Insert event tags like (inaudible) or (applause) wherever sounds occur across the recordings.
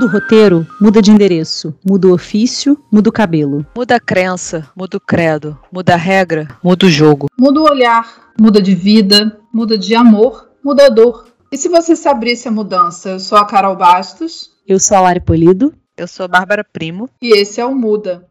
Muda o roteiro, muda de endereço. Muda o ofício, muda o cabelo. Muda a crença, muda o credo. Muda a regra, muda o jogo. Muda o olhar, muda de vida, muda de amor, muda a dor. E se você se abrisse a mudança? Eu sou a Carol Bastos. Eu sou a Lari Polido. Eu sou a Bárbara Primo. E esse é o Muda.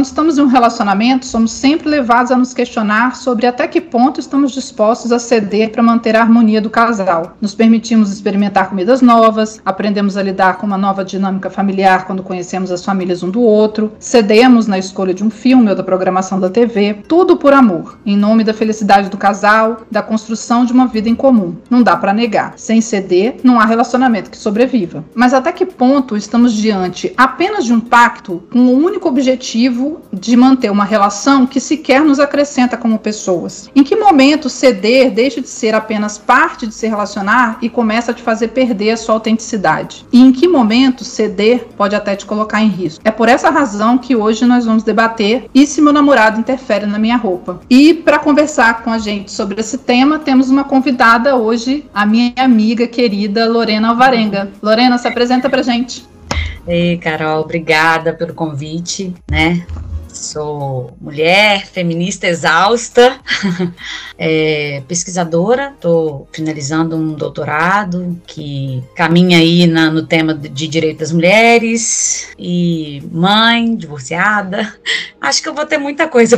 Quando estamos em um relacionamento, somos sempre levados a nos questionar sobre até que ponto estamos dispostos a ceder para manter a harmonia do casal. Nos permitimos experimentar comidas novas, aprendemos a lidar com uma nova dinâmica familiar quando conhecemos as famílias um do outro, cedemos na escolha de um filme ou da programação da TV, tudo por amor, em nome da felicidade do casal, da construção de uma vida em comum. Não dá para negar. Sem ceder, não há relacionamento que sobreviva. Mas até que ponto estamos diante apenas de um pacto com o único objetivo de manter uma relação que sequer nos acrescenta como pessoas. Em que momento ceder deixa de ser apenas parte de se relacionar e começa a te fazer perder a sua autenticidade? E em que momento ceder pode até te colocar em risco? É por essa razão que hoje nós vamos debater e se meu namorado interfere na minha roupa. E para conversar com a gente sobre esse tema, temos uma convidada hoje, a minha amiga querida Lorena Alvarenga. Lorena, se apresenta pra gente. Ei, Carol, obrigada pelo convite, né? Sou mulher, feminista exausta, (laughs) é, pesquisadora, estou finalizando um doutorado que caminha aí na, no tema de direito das mulheres e mãe, divorciada. (laughs) Acho que eu vou ter muita coisa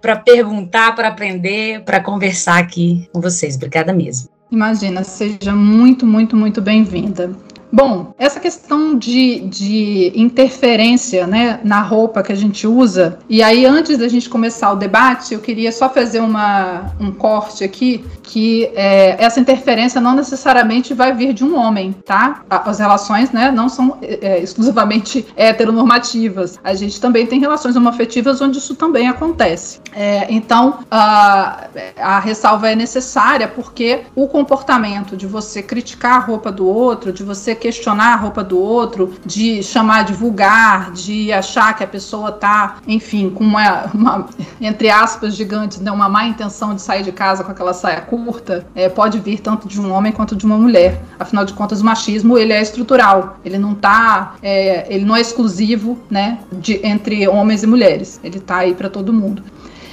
para (laughs) perguntar, para aprender, para conversar aqui com vocês. Obrigada mesmo. Imagina, seja muito, muito, muito bem-vinda. Bom, essa questão de, de interferência né, na roupa que a gente usa, e aí antes da gente começar o debate, eu queria só fazer uma, um corte aqui, que é, essa interferência não necessariamente vai vir de um homem, tá? As relações né, não são é, exclusivamente (laughs) heteronormativas. A gente também tem relações homoafetivas onde isso também acontece. É, então, a, a ressalva é necessária porque o comportamento de você criticar a roupa do outro, de você questionar a roupa do outro, de chamar de vulgar, de achar que a pessoa tá, enfim, com uma, uma (laughs) entre aspas, gigantes, né, uma má intenção de sair de casa com aquela saia curta, é, pode vir tanto de um homem quanto de uma mulher. Afinal de contas, o machismo ele é estrutural, ele não tá, é, ele não é exclusivo, né, de, entre homens e mulheres. Ele tá aí para todo mundo.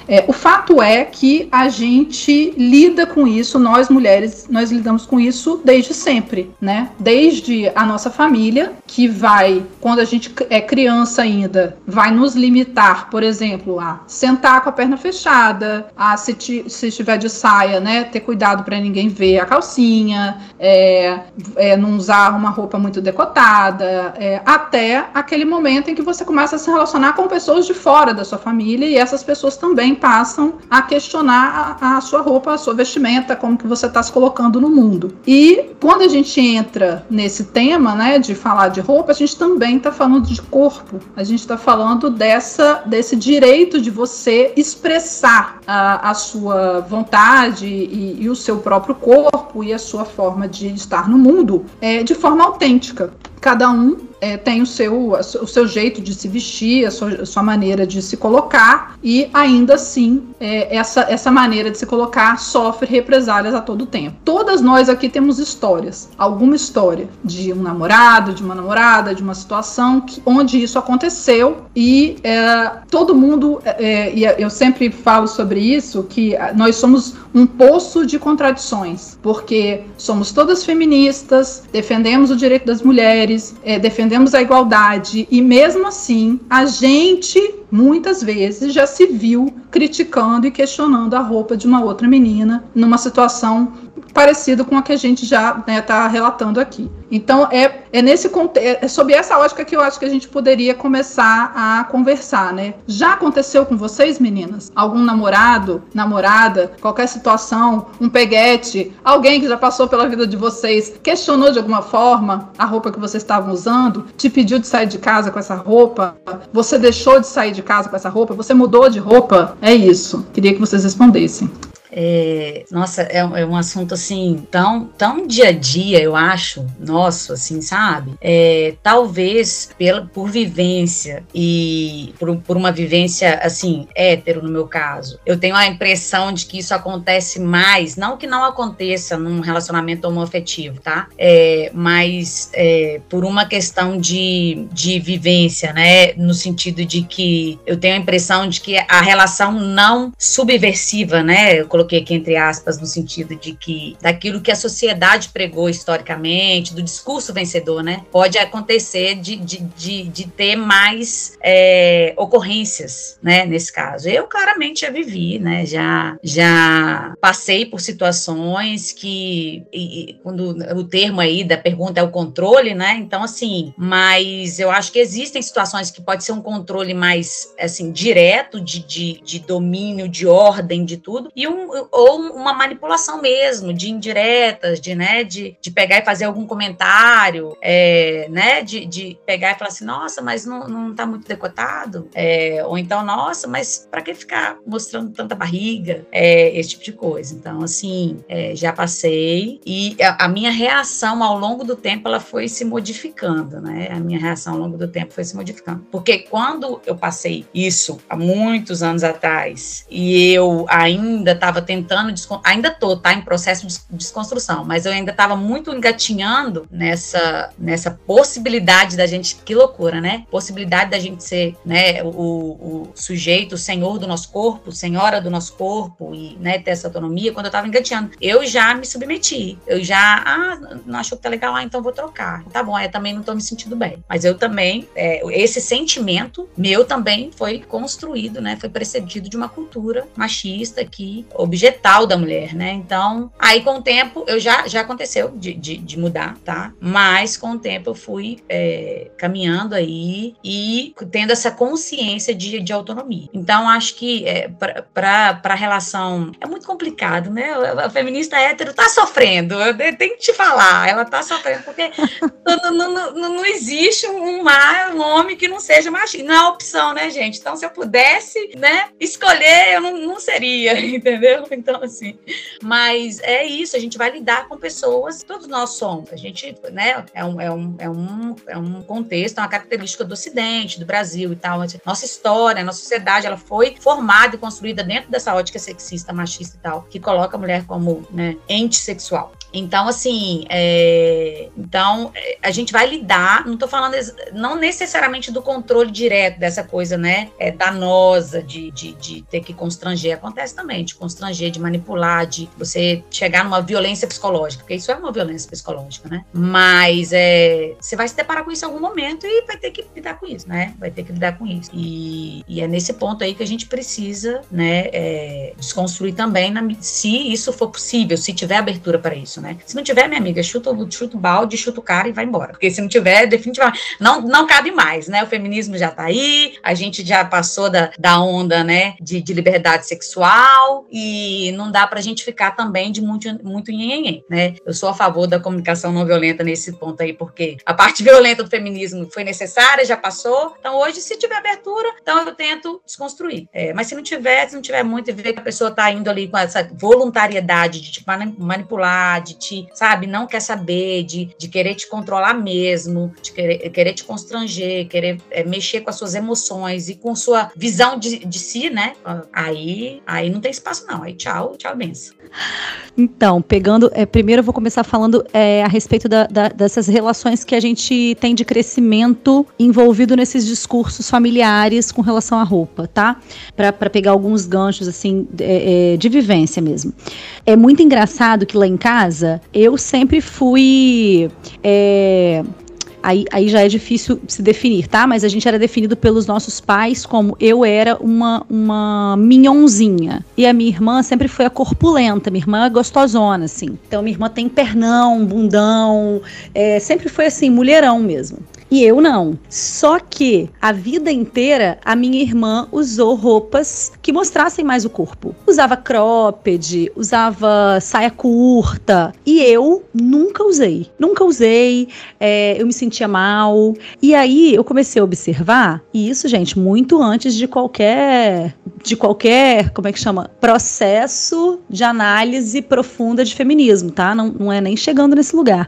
É, o fato é que a gente lida com isso, nós mulheres, nós lidamos com isso desde sempre, né? Desde a nossa família, que vai, quando a gente é criança ainda, vai nos limitar, por exemplo, a sentar com a perna fechada, a se, se estiver de saia, né, ter cuidado para ninguém ver a calcinha, é, é, não usar uma roupa muito decotada, é, até aquele momento em que você começa a se relacionar com pessoas de fora da sua família e essas pessoas também passam a questionar a, a sua roupa, a sua vestimenta, como que você está se colocando no mundo. E quando a gente entra nesse tema, né, de falar de roupa, a gente também está falando de corpo. A gente está falando dessa desse direito de você expressar a, a sua vontade e, e, o seu próprio corpo e a sua forma de estar no mundo é, de forma autêntica. Cada um é, tem o seu, o seu jeito de se vestir, a sua, a sua maneira de se colocar, e ainda assim, é, essa, essa maneira de se colocar sofre represálias a todo tempo. Todas nós aqui temos histórias, alguma história de um namorado, de uma namorada, de uma situação que, onde isso aconteceu, e é, todo mundo, é, é, e eu sempre falo sobre isso, que nós somos um poço de contradições, porque somos todas feministas, defendemos o direito das mulheres, é, defendemos a igualdade, e mesmo assim a gente muitas vezes já se viu criticando e questionando a roupa de uma outra menina numa situação parecida com a que a gente já está né, tá relatando aqui. Então é, é nesse é sob essa ótica que eu acho que a gente poderia começar a conversar, né? Já aconteceu com vocês, meninas? Algum namorado, namorada, qualquer situação, um peguete, alguém que já passou pela vida de vocês, questionou de alguma forma a roupa que vocês estavam usando, te pediu de sair de casa com essa roupa, você deixou de sair de casa com essa roupa, você mudou de roupa? É isso. Queria que vocês respondessem. É, nossa, é, é, um assunto assim tão, tão dia a dia, eu acho, nosso, assim, sabe? É, talvez pela, por vivência e por, por uma vivência assim, hétero no meu caso, eu tenho a impressão de que isso acontece mais, não que não aconteça num relacionamento homoafetivo, tá? É, mas é, por uma questão de, de vivência, né? No sentido de que eu tenho a impressão de que a relação não subversiva, né? Eu coloquei aqui entre aspas, no sentido de que daquilo que a sociedade pregou historicamente, do discurso vencedor, né? Pode acontecer de, de, de, de ter mais é, ocorrências, né? Nesse caso. Eu claramente já vivi, né? Já, já passei por situações que, e, quando o termo aí da pergunta é o controle, né? Então, assim, mas eu acho que existem situações que pode ser um controle mais, assim, direto de, de, de domínio, de ordem, de tudo, e um, ou uma manipulação mesmo, de indiretas, de, né, de, de pegar e fazer algum comentário, é, né, de, de pegar e falar assim, nossa, mas não, não tá muito decotado, é, ou então, nossa, mas para que ficar mostrando tanta barriga, é, esse tipo de coisa. Então, assim, é, já passei e a, a, minha reação ao longo do tempo, ela foi se modificando, né, a minha reação ao longo do tempo foi se modificando, porque quando eu passei isso há muitos anos atrás e eu ainda estava tentando, ainda tô, tá, em processo de desconstrução, mas eu ainda estava muito engatinhando nessa, nessa possibilidade da gente, que loucura, né? Possibilidade da gente ser, né, o, o sujeito, o senhor do nosso corpo, senhora do nosso corpo e, né, ter essa autonomia, quando eu estava engatinhando, eu já me submeti, eu já, ah, não achou que tá legal, ah, então vou trocar. Tá bom, eu também não tô me sentindo bem. Mas eu também, é, esse sentimento meu também foi construído, né, foi precedido de uma cultura machista que objetal da mulher, né? Então, aí com o tempo, eu já, já aconteceu de, de, de mudar, tá? Mas com o tempo eu fui é, caminhando aí e tendo essa consciência de, de autonomia. Então, acho que é, para a relação é muito complicado, né? A feminista hétero tá sofrendo, eu tenho que te falar, ela tá sofrendo, porque (laughs) não, não, não, não, existe um mar, um homem que não seja machista. Não é opção, né, gente? Então, se eu pudesse, né, escolher, eu não, não seria, (laughs) entendeu? (laughs) Então, assim, mas é isso, a gente vai lidar com pessoas, todos nós somos, a gente, né, é um, é um, é um, é um contexto, é uma característica do Ocidente, do Brasil e tal, nossa história, nossa sociedade, ela foi formada e construída dentro dessa ótica sexista, machista e tal, que coloca a mulher como, né, ente sexual. Então, assim, é, então é, a gente vai lidar, não estou falando não necessariamente do controle direto dessa coisa, né, é, danosa de, de, de ter que constranger, acontece também, de constranger, de manipular, de você chegar numa violência psicológica, porque isso é uma violência psicológica, né? Mas é, você vai se deparar com isso em algum momento e vai ter que lidar com isso, né? Vai ter que lidar com isso. E, e é nesse ponto aí que a gente precisa, né, é, desconstruir também, na, se isso for possível, se tiver abertura para isso, né? Se não tiver, minha amiga, chuta, chuta o balde, chuta o cara e vai embora. Porque se não tiver, definitivamente, não, não cabe mais, né? O feminismo já tá aí, a gente já passou da, da onda, né, de, de liberdade sexual e não dá pra gente ficar também de muito, muito nhenhenhen, né? Eu sou a favor da comunicação não violenta nesse ponto aí, porque a parte (laughs) violenta do feminismo foi necessária, já passou. Então, hoje, se tiver abertura, então eu tento desconstruir. É, mas se não tiver, se não tiver muito e ver que a pessoa tá indo ali com essa voluntariedade de te manipular, de te, sabe, não quer saber, de, de querer te controlar mesmo, de querer, querer te constranger, querer é, mexer com as suas emoções e com sua visão de, de si, né? Aí, aí não tem espaço, não. Aí tchau, tchau, benção. Então, pegando. É, primeiro eu vou começar falando é, a respeito da, da, dessas relações que a gente tem de crescimento envolvido nesses discursos familiares com relação à roupa, tá? Para pegar alguns ganchos, assim, é, de vivência mesmo. É muito engraçado que lá em casa eu sempre fui. É, aí, aí já é difícil se definir, tá? Mas a gente era definido pelos nossos pais como eu era uma, uma minhonzinha. E a minha irmã sempre foi a corpulenta, minha irmã é gostosona, assim. Então minha irmã tem pernão, bundão, é, sempre foi assim, mulherão mesmo. E eu não. Só que a vida inteira a minha irmã usou roupas que mostrassem mais o corpo. Usava cropped, usava saia curta. E eu nunca usei. Nunca usei. É, eu me sentia mal. E aí eu comecei a observar, e isso, gente, muito antes de qualquer. De qualquer, como é que chama? Processo de análise profunda de feminismo, tá? Não, não é nem chegando nesse lugar.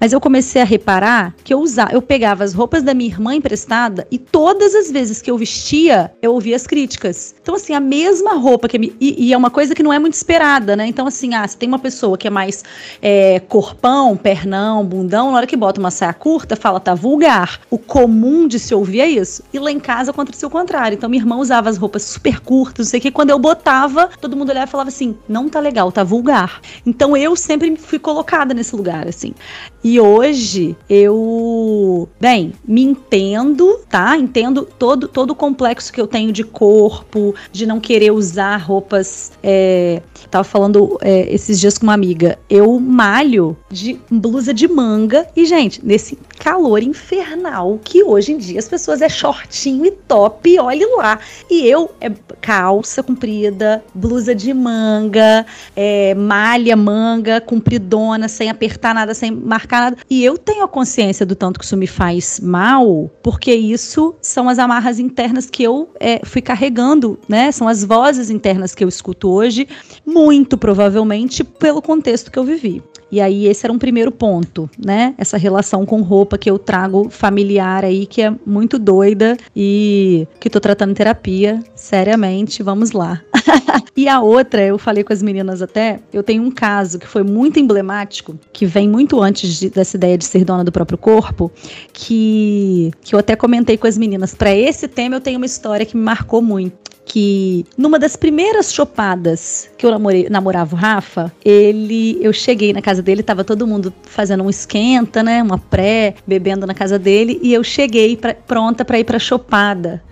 Mas eu comecei a reparar que eu usava, eu pegava as roupas da minha irmã emprestada e todas as vezes que eu vestia, eu ouvia as críticas. Então, assim, a mesma roupa que. Me, e, e, é uma coisa que não é muito esperada, né? Então, assim, ah, se tem uma pessoa que é mais é, corpão, pernão, bundão, na hora que bota uma saia curta, fala, tá vulgar. O comum de se ouvir é isso. E lá em casa aconteceu o contrário. Então, minha irmã usava as roupas super curtas, não sei o que. Quando eu botava, todo mundo olhava e falava assim: não tá legal, tá vulgar. Então, eu sempre fui colocada nesse lugar, assim. E hoje eu, bem, me entendo, tá? Entendo todo, todo o complexo que eu tenho de corpo, de não querer usar roupas. É, tava falando é, esses dias com uma amiga. Eu malho de blusa de manga. E, gente, nesse calor infernal que hoje em dia as pessoas é shortinho e top, olhe lá. E eu é calça comprida, blusa de manga, é, malha manga, compridona, sem apertar nada, sem marcar nada. E eu tenho a consciência do tanto que isso me faz mal, porque isso são as amarras internas que eu é, fui carregando, né? São as vozes internas que eu escuto hoje, muito provavelmente pelo contexto que eu vivi. E aí esse era um primeiro ponto, né? Essa relação com roupa que eu trago familiar aí que é muito doida e que tô tratando terapia, seriamente, vamos lá. (laughs) e a outra, eu falei com as meninas até, eu tenho um caso que foi muito emblemático, que vem muito antes de, dessa ideia de ser dona do próprio corpo, que que eu até comentei com as meninas. Para esse tema eu tenho uma história que me marcou muito que numa das primeiras chopadas que eu namorei, namorava o Rafa, ele, eu cheguei na casa dele, tava todo mundo fazendo um esquenta, né, uma pré, bebendo na casa dele, e eu cheguei pra, pronta para ir pra chopada.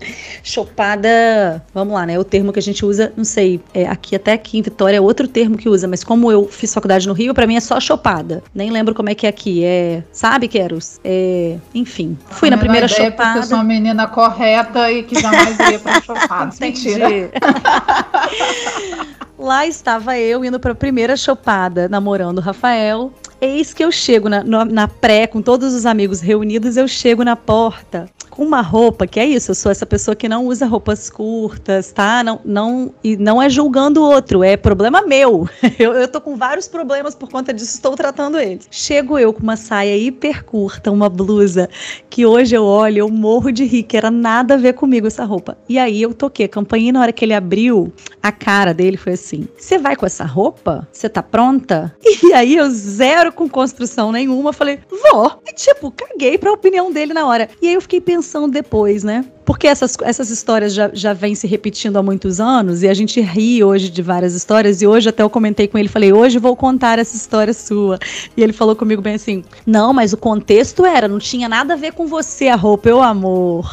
Chopada, vamos lá, né, é o termo que a gente usa, não sei, é, aqui até aqui em Vitória é outro termo que usa, mas como eu fiz faculdade no Rio, para mim é só chopada. Nem lembro como é que é aqui, é, sabe, Queros? É, enfim, fui na primeira chopada. Porque eu sou uma menina correta e que jamais ia pra (laughs) chopada. Mentira. (laughs) Lá estava eu indo para a primeira chopada, namorando o Rafael. Eis que eu chego na, na pré, com todos os amigos reunidos, eu chego na porta com uma roupa, que é isso, eu sou essa pessoa que não usa roupas curtas, tá? Não, não, e não é julgando o outro, é problema meu. (laughs) Eu, eu tô com vários problemas por conta disso, estou tratando eles. Chego eu com uma saia hiper curta, uma blusa, que hoje eu olho, eu morro de rir, que era nada a ver comigo essa roupa. E aí eu toquei a campainha e na hora que ele abriu, a cara dele foi assim: Você vai com essa roupa? Você tá pronta? (laughs) E aí eu, zero com construção nenhuma, falei: Vou. E tipo, caguei pra opinião dele na hora. E aí eu fiquei pensando pensando depois, né? Porque essas, essas histórias já, já vêm se repetindo há muitos anos e a gente ri hoje de várias histórias. E hoje até eu comentei com ele, falei, hoje vou contar essa história sua. E ele falou comigo bem assim: Não, mas o contexto era, não tinha nada a ver com você, a roupa, eu amor.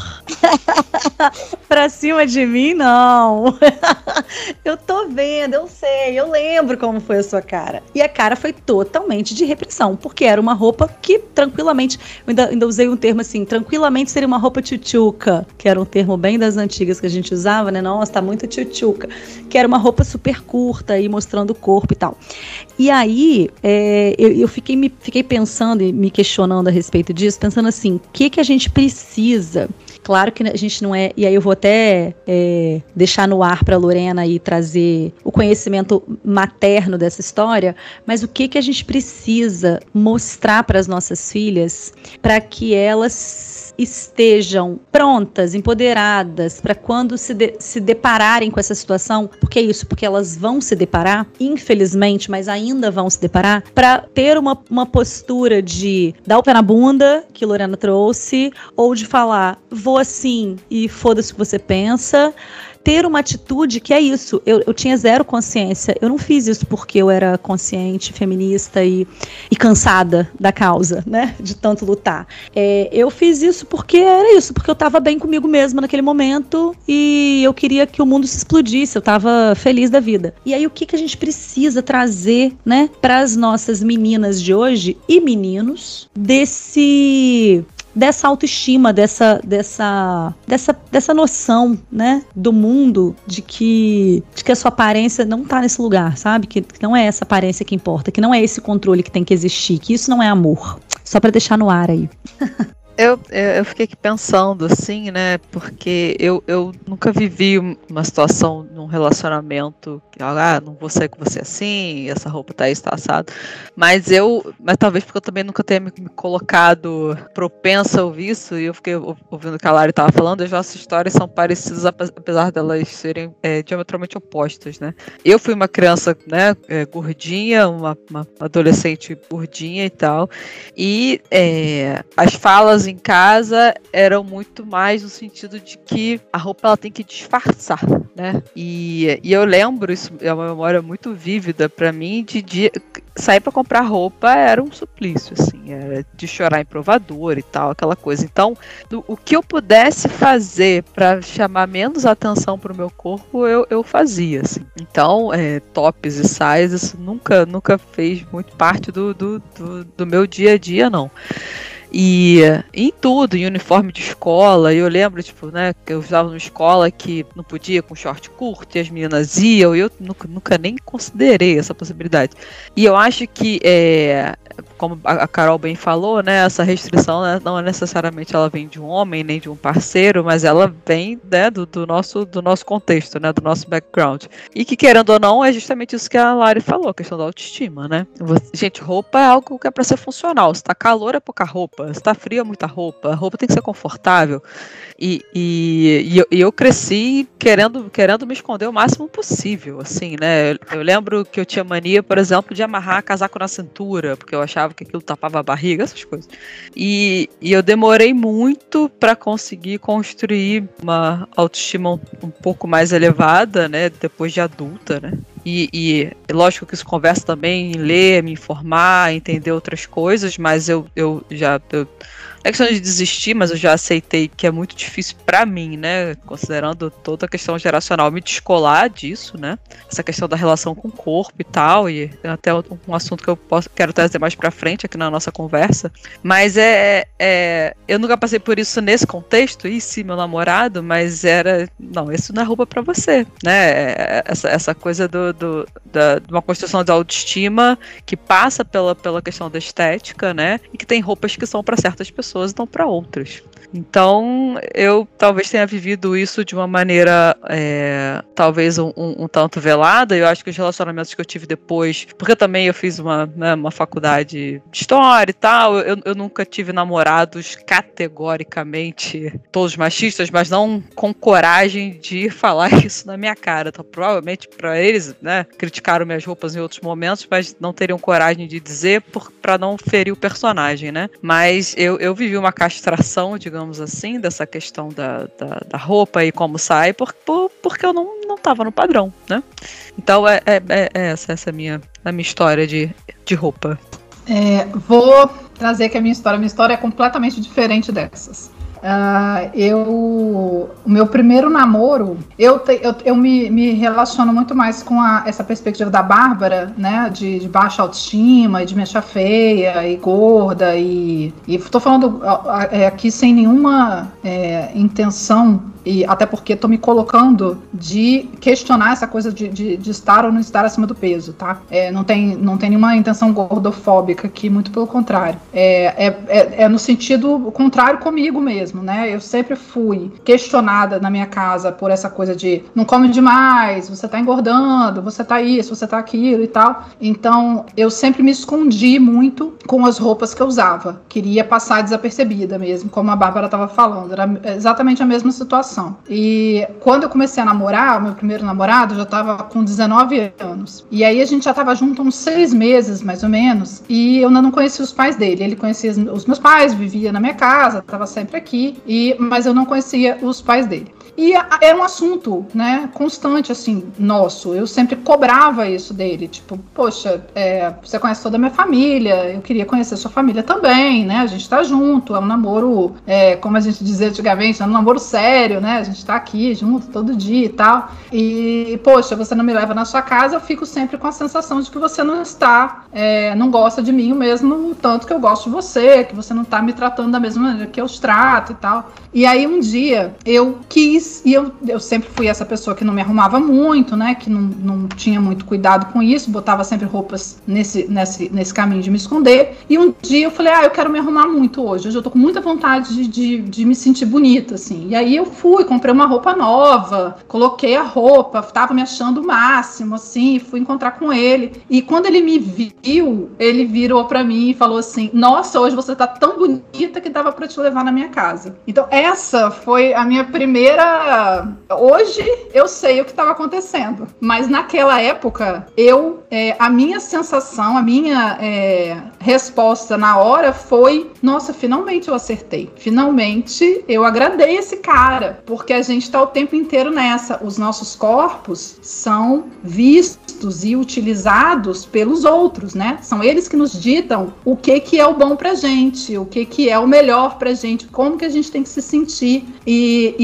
(laughs) pra cima de mim, não. (laughs) eu tô vendo, eu sei, eu lembro como foi a sua cara. E a cara foi totalmente de repressão, porque era uma roupa que tranquilamente, eu ainda, ainda usei um termo assim, tranquilamente seria uma roupa tchutchuca, que era um termo bem das antigas que a gente usava, né? Nossa, tá muito tchutchuca. Que era uma roupa super curta e mostrando o corpo e tal. E aí, é, eu, eu, fiquei, me, fiquei pensando e me questionando a respeito disso, pensando assim, o que, que a gente precisa Claro que a gente não é. E aí eu vou até é, deixar no ar para Lorena e trazer o conhecimento materno dessa história, mas o que, que a gente precisa mostrar para as nossas filhas para que elas estejam prontas, empoderadas para quando se, de, se depararem com essa situação, porque é isso, porque elas vão se deparar, infelizmente, mas ainda vão se deparar, para ter uma, uma postura de dar o pé na bunda, que Lorena trouxe, ou de falar, vou assim e foda-se o que você pensa ter uma atitude que é isso. Eu, eu tinha zero consciência. Eu não fiz isso porque eu era consciente, feminista e, e cansada da causa, né? De tanto lutar. É, eu fiz isso porque era isso, porque eu estava bem comigo mesma naquele momento e eu queria que o mundo se explodisse. Eu estava feliz da vida. E aí o que, que a gente precisa trazer, né, para as nossas meninas de hoje e meninos desse dessa autoestima, dessa, dessa, dessa, dessa noção, né, do mundo de que, de que a sua aparência não tá nesse lugar, sabe? Que, que não é essa aparência que importa, que não é esse controle que tem que existir, que isso não é amor. Só para deixar no ar aí. Eu, eu fiquei aqui pensando, assim, né? Porque eu, eu nunca vivi uma situação num relacionamento ah, não vou sair com você assim, essa roupa tá aí, está assado. Mas eu, mas talvez porque eu também nunca tenha me, colocado propensa a ouvir isso, e eu fiquei ouvindo o que a Lari estava falando, as nossas histórias são parecidas, apesar delas serem é, diametralmente opostas, né? Eu fui uma criança, né, é, gordinha, uma, uma adolescente gordinha e tal, e é, as falas em casa eram muito mais no sentido de que a roupa ela tem que disfarçar, né? E, e eu lembro, isso é uma memória muito vívida para mim, de, de sair para comprar roupa era um suplício, assim, era de chorar em provador e tal, aquela coisa. Então, do, o que eu pudesse fazer para chamar menos atenção para o meu corpo, eu, eu fazia, assim. Então, é, tops e saias, isso nunca, nunca fez muito parte do, do, do, do meu dia a dia, não. E em tudo, em uniforme de escola, eu lembro, tipo, né, que eu estava numa escola que não podia com short curto e as meninas iam, e eu nunca, nunca nem considerei essa possibilidade. E eu acho que é, como a Carol bem falou, né, essa restrição né, não é necessariamente ela vem de um homem nem de um parceiro, mas ela vem né, do, do, nosso, do nosso contexto, né, do nosso background. E que querendo ou não é justamente isso que a Lari falou, a questão da autoestima, né? Gente, roupa é algo que é para ser funcional. Se tá calor é pouca roupa, se tá frio é muita roupa. A roupa tem que ser confortável. E, e, e, eu, eu, cresci querendo, querendo me esconder o máximo possível, assim, né? Eu, eu, lembro que eu tinha mania, por exemplo, de amarrar casaco na cintura, porque eu achava que aquilo tapava a barriga, essas coisas. E, e eu demorei muito para conseguir construir uma autoestima um, um, pouco mais elevada, né? Depois de adulta, né? E, e lógico que isso conversa também em ler, me informar, entender outras coisas, mas eu, eu já eu é questão de desistir, mas eu já aceitei que é muito difícil para mim, né? Considerando toda a questão geracional, me descolar disso, né? Essa questão da relação com o corpo e tal, e até um assunto que eu posso, quero trazer mais para frente aqui na nossa conversa. Mas é, é, eu nunca passei por isso nesse contexto, e sim, meu namorado, mas era, não, isso não é roupa para você, né? É, essa, essa coisa do, do da, de uma construção de autoestima que passa pela, pela questão da estética, né? E que tem roupas que são para certas pessoas pessoas não para outras. Então, eu talvez tenha vivido isso de uma maneira, é, talvez um, um, um, tanto velada. Eu acho que os relacionamentos que eu tive depois, porque também eu fiz uma, né, uma faculdade de história e tal, eu, eu nunca tive namorados categoricamente todos machistas, mas não com coragem de falar (laughs) isso na minha cara. Então, provavelmente para eles, né, criticaram minhas roupas em outros momentos, mas não teriam coragem de dizer para não ferir o personagem, né? Mas eu, eu vivi uma castração, digamos assim, dessa questão da, da, da roupa e como sai, por, por, porque eu não, não tava no padrão, né? Então é, é, é, é essa, essa é a minha, a minha história de, de roupa. É, vou trazer aqui a minha história. Minha história é completamente diferente dessas. Uh, eu, o meu primeiro namoro, eu, te, eu, eu me, me, relaciono muito mais com a, essa perspectiva da Bárbara, né, de, de, baixa autoestima, e de me feia e gorda, e, e tô falando é, aqui sem nenhuma é, intenção e até porque estou me colocando de questionar essa coisa de, de, de, estar ou não estar acima do peso, tá? É, não, tem, não tem nenhuma intenção gordofóbica aqui, muito pelo contrário. É, é, é, é, no sentido contrário comigo mesmo, né? Eu sempre fui questionada na minha casa por essa coisa de não come demais, você tá engordando, você tá isso, você tá aquilo e tal. Então eu sempre me escondi muito com as roupas que eu usava. Queria passar desapercebida mesmo, como a Bárbara estava falando. Era exatamente a mesma situação situação. E quando eu comecei a namorar, o meu primeiro namorado, já tava com 19 anos. E aí a gente já tava junto uns seis meses, mais ou menos, e eu ainda não conhecia os pais dele. Ele conhecia os meus pais, vivia na minha casa, tava sempre aqui, e mas eu não conhecia os pais dele. E era um assunto, né, constante, assim, nosso. Eu sempre cobrava isso dele. Tipo, poxa, é, você conhece toda a minha família, eu queria conhecer sua família também, né? A gente tá junto, é um namoro, é, como a gente dizia antigamente, é um namoro sério, né? A gente tá aqui junto todo dia e tal. E, poxa, você não me leva na sua casa, eu fico sempre com a sensação de que você não está, é, não gosta de mim o mesmo tanto que eu gosto de você, que você não tá me tratando da mesma maneira que eu os trato e tal. E aí um dia eu quis, e eu, eu sempre fui essa pessoa que não me arrumava muito, né? Que não, não tinha muito cuidado com isso, botava sempre roupas nesse, nesse, nesse caminho de me esconder. E um dia eu falei, ah, eu quero me arrumar muito hoje. Hoje eu tô com muita vontade de, de, de me sentir bonita, assim. E aí eu fui, comprei uma roupa nova, coloquei a roupa, tava me achando o máximo, assim, fui encontrar com ele. E quando ele me viu, ele virou para mim e falou assim: Nossa, hoje você tá tão bonita que dava para te levar na minha casa. Então, essa foi a minha primeira. Hoje eu sei o que estava acontecendo, mas naquela época eu, é, a minha sensação, a minha é, resposta na hora foi: nossa, finalmente eu acertei. Finalmente eu agradei esse cara, porque a gente está o tempo inteiro nessa. Os nossos corpos são vistos e utilizados pelos outros, né? São eles que nos ditam o que que é o bom pra gente, o que que é o melhor pra gente, como que a gente tem que se sentir. E,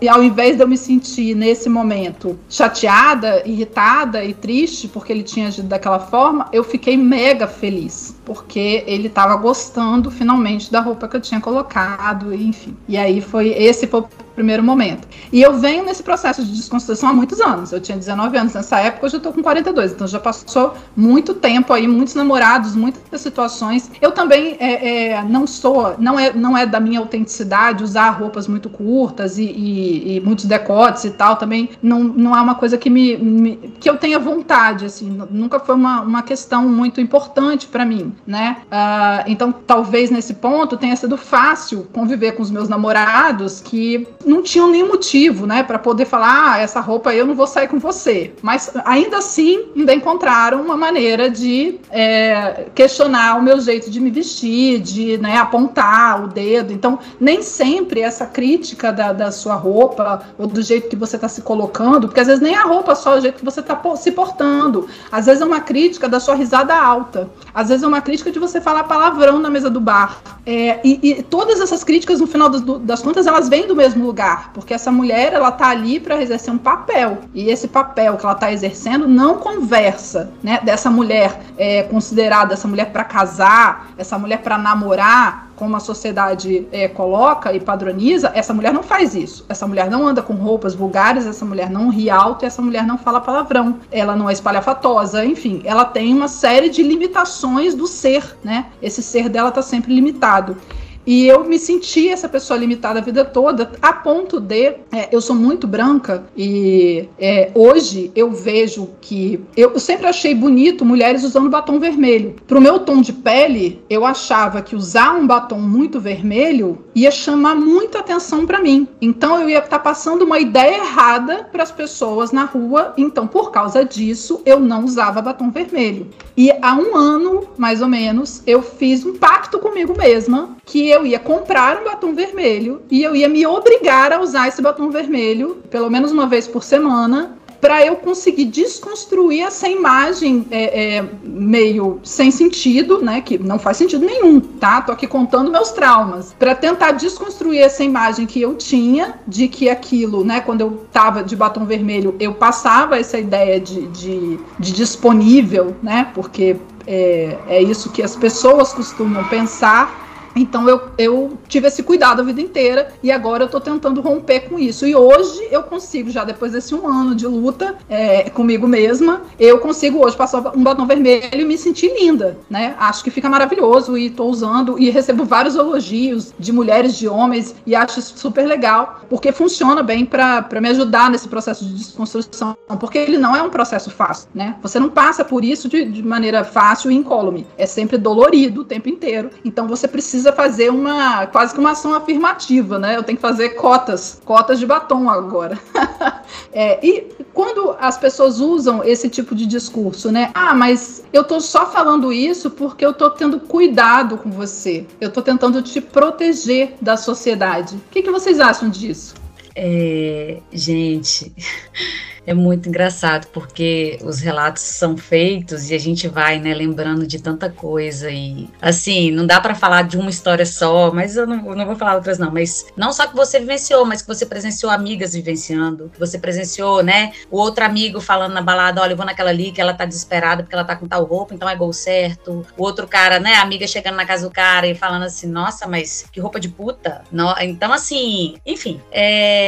e, e, ao invés de eu me sentir nesse momento chateada, irritada e triste porque ele tinha agido daquela forma, eu fiquei mega feliz porque ele estava gostando finalmente da roupa que eu tinha colocado, enfim. E aí foi esse foi o primeiro momento. E eu venho nesse processo de desconstrução há muitos anos. Eu tinha 19 anos nessa época, hoje eu tô com 42. Então já passou muito tempo aí, muitos namorados, muitas situações. Eu também é, é, não sou, não é, não é da minha autenticidade usar roupas muito curtas e, e, e muitos decotes e tal. Também não, não é uma coisa que me, me que eu tenha vontade, assim. Nunca foi uma, uma questão muito importante para mim, né? Uh, então talvez nesse ponto tenha sido fácil conviver com os meus namorados que não tinham nenhum motivo, né, para poder falar, ah, essa roupa eu não vou sair com você. Mas ainda assim, ainda encontraram uma maneira de é, questionar o meu jeito de me vestir, de né, apontar o dedo. Então, nem sempre essa crítica da, da sua roupa ou do jeito que você está se colocando, porque às vezes nem a roupa só é o jeito que você está se portando. Às vezes é uma crítica da sua risada alta. Às vezes é uma crítica de você falar palavrão na mesa do bar. É, e, e, todas essas críticas, no final das, das contas, elas vêm do mesmo porque essa mulher ela tá ali para exercer um papel e esse papel que ela está exercendo não conversa, né? Dessa mulher é, considerada essa mulher para casar, essa mulher para namorar, como a sociedade é, coloca e padroniza, essa mulher não faz isso. Essa mulher não anda com roupas vulgares, essa mulher não ri alto essa mulher não fala palavrão. Ela não é espalhafatosa, enfim, ela tem uma série de limitações do ser, né? Esse ser dela está sempre limitado. E eu me senti essa pessoa limitada a vida toda, a ponto de. É, eu sou muito branca e é, hoje eu vejo que. Eu, sempre achei bonito mulheres usando batom vermelho. Pro meu tom de pele, eu achava que usar um batom muito vermelho ia chamar muita atenção para mim. Então eu ia estar tá passando uma ideia errada para as pessoas na rua. Então, por causa disso, eu não usava batom vermelho. E há um ano, mais ou menos, eu fiz um pacto comigo mesma que eu ia comprar um batom vermelho e eu ia me obrigar a usar esse batom vermelho pelo menos uma vez por semana para eu conseguir desconstruir essa imagem é, é, meio sem sentido, né? Que não faz sentido nenhum, tá? Tô aqui contando meus traumas para tentar desconstruir essa imagem que eu tinha de que aquilo, né? Quando eu tava de batom vermelho, eu passava essa ideia de, de, de disponível, né? Porque é, é isso que as pessoas costumam pensar então eu, eu tive esse cuidado a vida inteira e agora eu tô tentando romper com isso. E hoje eu consigo, já depois desse um ano de luta é, comigo mesma, eu consigo hoje passar um batom vermelho e me sentir linda, né? Acho que fica maravilhoso e tô usando e recebo vários elogios de mulheres, de homens e acho super legal, porque funciona bem para me ajudar nesse processo de desconstrução, porque ele não é um processo fácil, né? Você não passa por isso de, de maneira fácil e incólume. É sempre dolorido o tempo inteiro. Então você precisa precisa fazer uma quase que uma ação afirmativa, né? Eu tenho que fazer cotas, cotas de batom agora. (laughs) é, e quando as pessoas usam esse tipo de discurso, né? Ah, mas eu tô só falando isso porque eu tô tendo cuidado com você. Eu tô tentando te proteger da sociedade. O que, que vocês acham disso? É, gente, (laughs) É muito engraçado, porque os relatos são feitos e a gente vai, né, lembrando de tanta coisa. E, assim, não dá para falar de uma história só, mas eu não, não vou falar outras, não. Mas não só que você vivenciou, mas que você presenciou amigas vivenciando, que você presenciou, né, o outro amigo falando na balada: olha, eu vou naquela ali que ela tá desesperada porque ela tá com tal roupa, então é gol certo. O outro cara, né, amiga chegando na casa do cara e falando assim: nossa, mas que roupa de puta. Não, então, assim, enfim. É,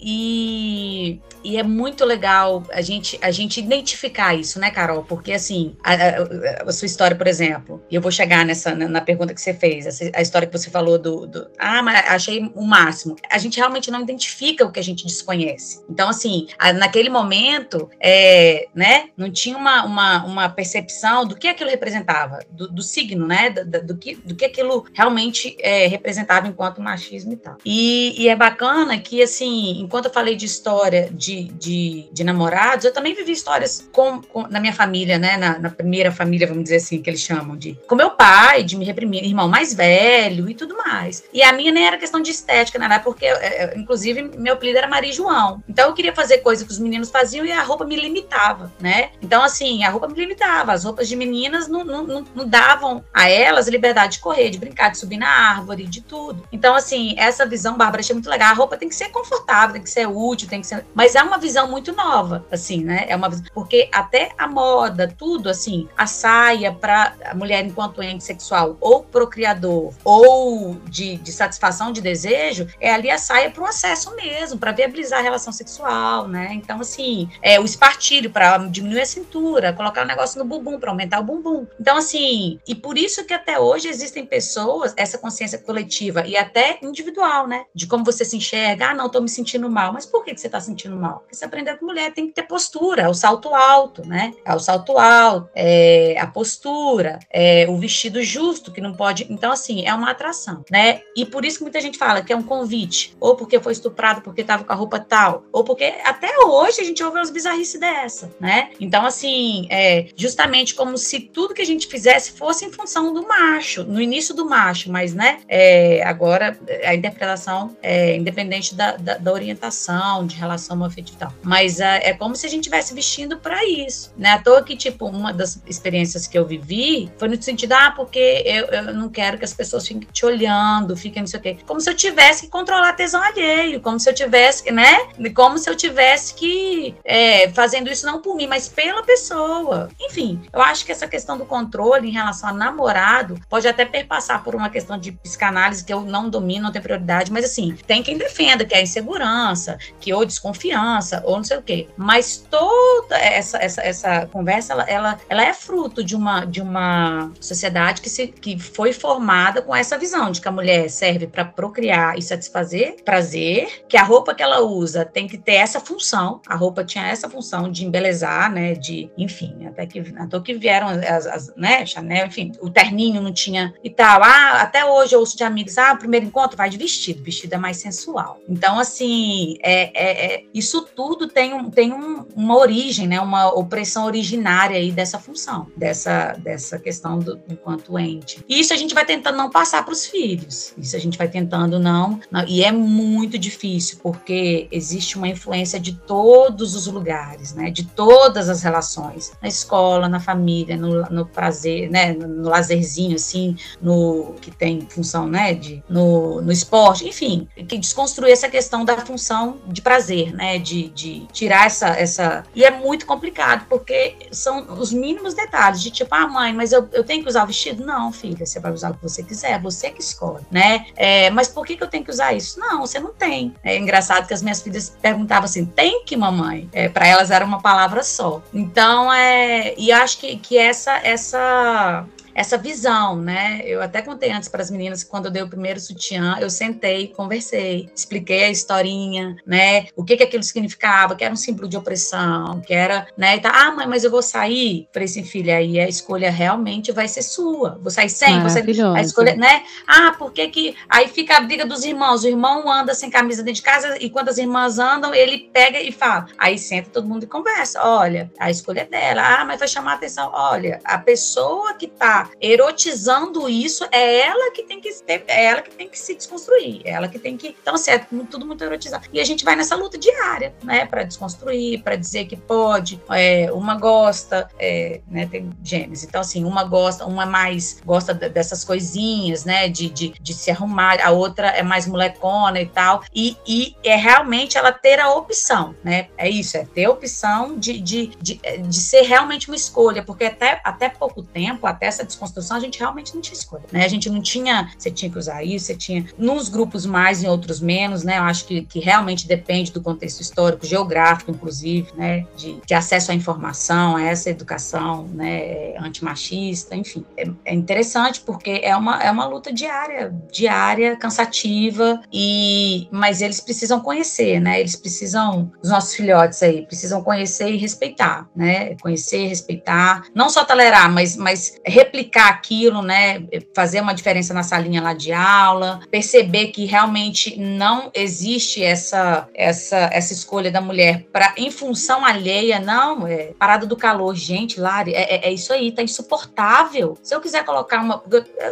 e e é muito legal a gente, a gente identificar isso, né, Carol? Porque, assim, a, a, a sua história, por exemplo, e eu vou chegar nessa, na, na pergunta que você fez, essa, a história que você falou do, do, Ah, mas achei o máximo. A gente realmente não identifica o que a gente desconhece. Então, assim, a, naquele momento, é, né, não tinha uma, uma, uma percepção do que aquilo representava, do, do signo, né, do, do, que, do que aquilo realmente é, representava enquanto machismo e tal. E, e é bacana que, assim, enquanto eu falei de história de de, de, namorados, eu também vivi histórias com, com na minha família, né? Na, na, primeira família, vamos dizer assim, que eles chamam de. Com meu pai, de me reprimir, irmão mais velho e tudo mais. E a minha nem era questão de estética, né? Porque, é, é, inclusive, meu apelido era Maria João. Então eu queria fazer coisas que os meninos faziam e a roupa me limitava, né? Então, assim, a roupa me limitava. As roupas de meninas não, não, não, não davam a elas liberdade de correr, de brincar, de subir na árvore, de tudo. Então, assim, essa visão, Bárbara, achei muito legal. A roupa tem que ser confortável, tem que ser útil, tem que ser. Mas é uma visão muito nova, assim, né? É uma porque até a moda, tudo assim, a saia para a mulher enquanto ente sexual ou procriador ou de, de satisfação de desejo, é ali a saia para o acesso mesmo, para viabilizar a relação sexual, né? Então, assim, é o espartilho para diminuir a cintura, colocar o negócio no bumbum para aumentar o bumbum. Então, assim, e por isso que até hoje existem pessoas, essa consciência coletiva e até individual, né? De como você se enxerga, ah, não, tô me sentindo mal. Mas por que, que você tá sentindo mal? Porque você aprender com mulher tem que ter postura, é o salto alto, né? É o salto alto, é a postura, é o vestido justo, que não pode. Então, assim, é uma atração, né? E por isso que muita gente fala que é um convite, ou porque foi estuprado porque estava com a roupa tal, ou porque até hoje a gente ouve umas bizarrices dessa, né? Então, assim, é justamente como se tudo que a gente fizesse fosse em função do macho, no início do macho, mas, né? É, agora a interpretação é independente da, da, da orientação, de relação afetiva mas uh, é como se a gente estivesse vestindo para isso, né? À toa que, tipo, uma das experiências que eu vivi foi no sentido, ah, porque eu, eu não quero que as pessoas fiquem te olhando, fiquem não sei o quê. Como se eu tivesse que controlar tesão alheio, como se eu tivesse, né? Como se eu tivesse que é, fazendo isso não por mim, mas pela pessoa. Enfim, eu acho que essa questão do controle em relação a namorado pode até perpassar por uma questão de psicanálise que eu não domino, não tenho prioridade, mas assim, tem quem defenda que é insegurança, que ou desconfiança, ou não sei o quê. Mas toda essa, essa, essa conversa, ela, ela, ela é fruto de uma, de uma sociedade que, se, que foi formada com essa visão de que a mulher serve para procriar e satisfazer prazer, que a roupa que ela usa tem que ter essa função, a roupa tinha essa função de embelezar, né, de, enfim, até que, até que vieram as, as né, Chanel, enfim, o terninho não tinha e tal. Ah, até hoje eu ouço de amigos, ah, primeiro encontro vai de vestido, vestido é mais sensual. Então, assim, é, é, é isso tudo tudo tem, um, tem um, uma origem, né, uma opressão originária aí dessa função, dessa, dessa questão do enquanto ente. E isso a gente vai tentando não passar para os filhos. Isso a gente vai tentando não, não, E é muito difícil, porque existe uma influência de todos os lugares, né, de todas as relações. Na escola, na família, no, no prazer, né, no, no lazerzinho, assim, no que tem função, né, de, no, no esporte, enfim, que desconstruir essa questão da função de prazer, né, de, de tirar essa, essa. E é muito complicado, porque são os mínimos detalhes, de tipo, ah, mãe, mas eu, eu tenho que usar o vestido? Não, filha, você vai usar o que você quiser, é você que escolhe, né? É, mas por que, que eu tenho que usar isso? Não, você não tem. É engraçado que as minhas filhas perguntavam assim: tem que, mamãe? É, para elas era uma palavra só. Então, é. E acho que, que essa, essa essa visão, né? Eu até contei antes para as meninas que quando eu dei o primeiro sutiã, eu sentei, conversei, expliquei a historinha, né? O que que aquilo significava, que era um símbolo de opressão, que era, né? E tá, ah, mãe, mas eu vou sair. Falei assim, filha, aí a escolha realmente vai ser sua. Vou sair sem, você a escolha, né? Ah, por que que aí fica a briga dos irmãos? O irmão anda sem camisa dentro de casa e quando as irmãs andam, ele pega e fala. Aí senta todo mundo e conversa. Olha, a escolha é dela. Ah, mas vai chamar a atenção. Olha, a pessoa que tá erotizando isso, é ela que tem que é ela que tem que se desconstruir, é ela que tem que. Então, assim, é tudo muito erotizado. E a gente vai nessa luta diária, né, para desconstruir, para dizer que pode, é, uma gosta, é, né, tem gêmeos. Então, assim, uma gosta, uma mais gosta dessas coisinhas, né, de, de, de se arrumar, a outra é mais molecona e tal. E, e é realmente ela ter a opção, né? É isso, é ter a opção de, de, de, de ser realmente uma escolha, porque até, até pouco tempo, até essa desconstrução, a gente realmente não tinha escolha, né? A gente não tinha, você tinha que usar isso, você tinha, nos grupos mais, em outros menos, né? Eu acho que, que realmente depende do contexto histórico, geográfico, inclusive, né? De, de acesso à informação, a essa educação, né? Antimachista, enfim. É, é interessante porque é uma, é uma luta diária, diária, cansativa, e mas eles precisam conhecer, né? Eles precisam, os nossos filhotes aí, precisam conhecer e respeitar, né? Conhecer, respeitar, não só tolerar, mas, mas replicar aquilo, né? Fazer uma diferença na salinha lá de aula, perceber que realmente não existe essa essa essa escolha da mulher para em função alheia, não, é parada do calor, gente, Lari, é, é, é isso aí, tá insuportável. Se eu quiser colocar uma,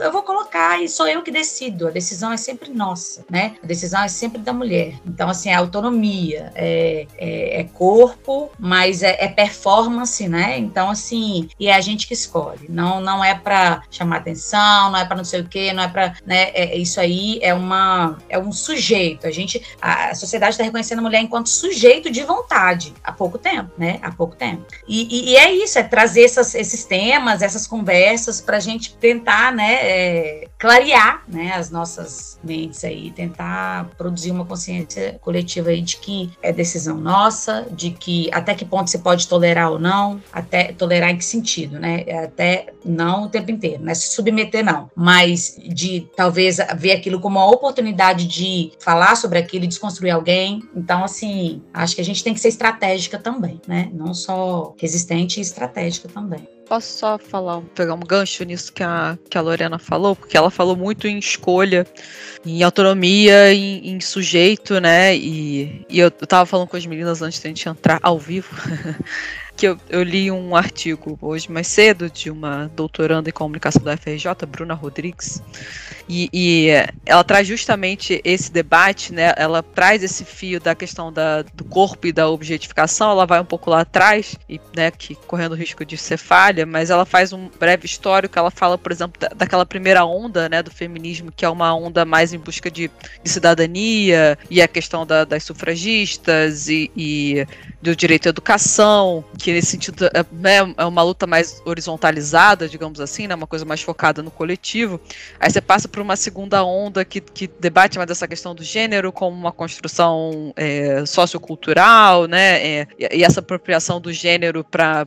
eu vou colocar e sou eu que decido. A decisão é sempre nossa, né? A decisão é sempre da mulher. Então, assim, é autonomia, é, é, é corpo, mas é, é, performance, né? Então, assim, e é a gente que escolhe. Não, não é para chamar atenção, não é para não sei o quê, não é para, né? É, isso aí é uma, é um sujeito. A gente, a, a sociedade está reconhecendo a mulher enquanto sujeito de vontade há pouco tempo, né? Há pouco tempo. E, e, e é isso, é trazer essas, esses temas, essas conversas para a gente tentar, né? É, clarear, né? As nossas mentes aí, tentar produzir uma consciência coletiva aí de que é decisão nossa, de que até que ponto você pode tolerar ou não, até tolerar em que sentido, né? Até não o tempo inteiro, não é se submeter não, mas de talvez ver aquilo como uma oportunidade de falar sobre aquilo e desconstruir alguém. Então, assim, acho que a gente tem que ser estratégica também, né? Não só resistente e estratégica também. Posso só falar, pegar um gancho nisso que a, que a Lorena falou, porque ela falou muito em escolha, em autonomia, em, em sujeito, né? E, e eu, eu tava falando com as meninas antes da gente entrar ao vivo. (laughs) que eu, eu, li um artigo hoje mais cedo de uma doutoranda em comunicação da FRJ, Bruna Rodrigues, e, e, ela traz justamente esse debate, né? Ela traz esse fio da questão da, do corpo e da objetificação, ela vai um pouco lá atrás, e, né, que correndo o risco de ser falha, mas ela faz um breve histórico, ela fala, por exemplo, da, daquela primeira onda, né, do feminismo, que é uma onda mais em busca de, de cidadania, e a questão da, das sufragistas e, e do direito à educação, que nesse sentido é, né, é uma luta mais horizontalizada, digamos assim, né, uma coisa mais focada no coletivo. Aí você passa por uma segunda onda que, que debate mais essa questão do gênero como uma construção é, sociocultural, né, é, e, essa apropriação do gênero para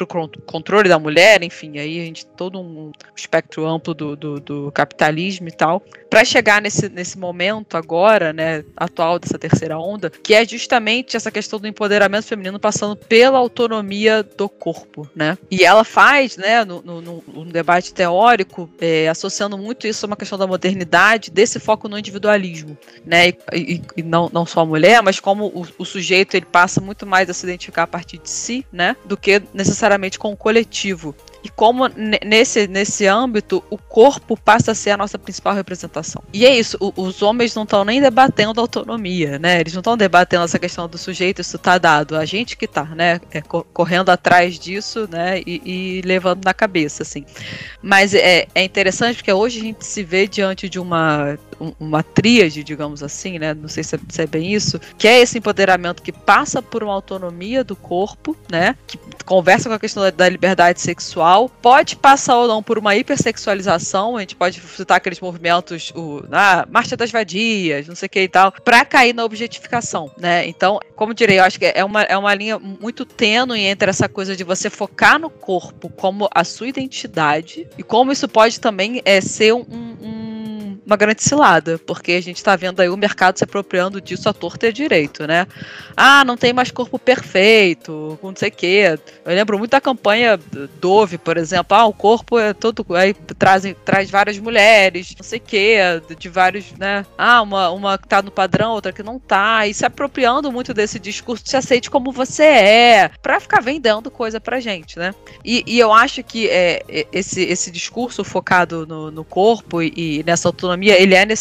o controle da mulher, enfim, aí a gente todo um espectro amplo do, do, do capitalismo e tal, para chegar nesse, nesse momento agora, né, atual dessa terceira onda, que é justamente essa questão questão do empoderamento feminino passando pela autonomia do corpo, né? E ela faz, né, no, no, no debate teórico, é, associando muito isso a uma questão da modernidade, desse foco no individualismo, né? E, e, e não, não só a mulher, mas como o, o, sujeito ele passa muito mais a se identificar a partir de si, né, do que necessariamente com o coletivo e como nesse, nesse âmbito o corpo passa a ser a nossa principal representação. E é isso, o, os homens não estão nem debatendo autonomia, né? Eles não estão debatendo essa questão do sujeito, isso está dado. A gente que está, né? É, correndo atrás disso, né? E, e, levando na cabeça, assim. Mas é, é interessante porque hoje a gente se vê diante de uma, uma tríade, digamos assim, né? Não sei se é, se é bem isso, que é esse empoderamento que passa por uma autonomia do corpo, né? Que conversa com a questão da, da liberdade sexual pode passar ou não por uma hipersexualização, a gente pode citar aqueles movimentos, o, ah, marcha das vadias, não sei o que e tal, para cair na objetificação, né? Então, como direi, eu acho que é uma, é uma linha muito tênue entre essa coisa de você focar no corpo como a sua identidade e como isso pode também é, ser um, um uma grande cilada, porque a gente está vendo aí o mercado se apropriando disso à torta e direito, né? Ah, não tem mais corpo perfeito, não sei o quê. Eu lembro muito da campanha Dove, por exemplo. Ah, o corpo é todo. Aí traz, traz várias mulheres, não sei o quê, de vários, né? Ah, uma, uma que tá no padrão, outra que não tá. E se apropriando muito desse discurso, se aceite como você é, pra ficar vendendo coisa pra gente, né? E, e eu acho que é, esse, esse discurso focado no, no corpo e, e, nessa autonomia, ele é necessário,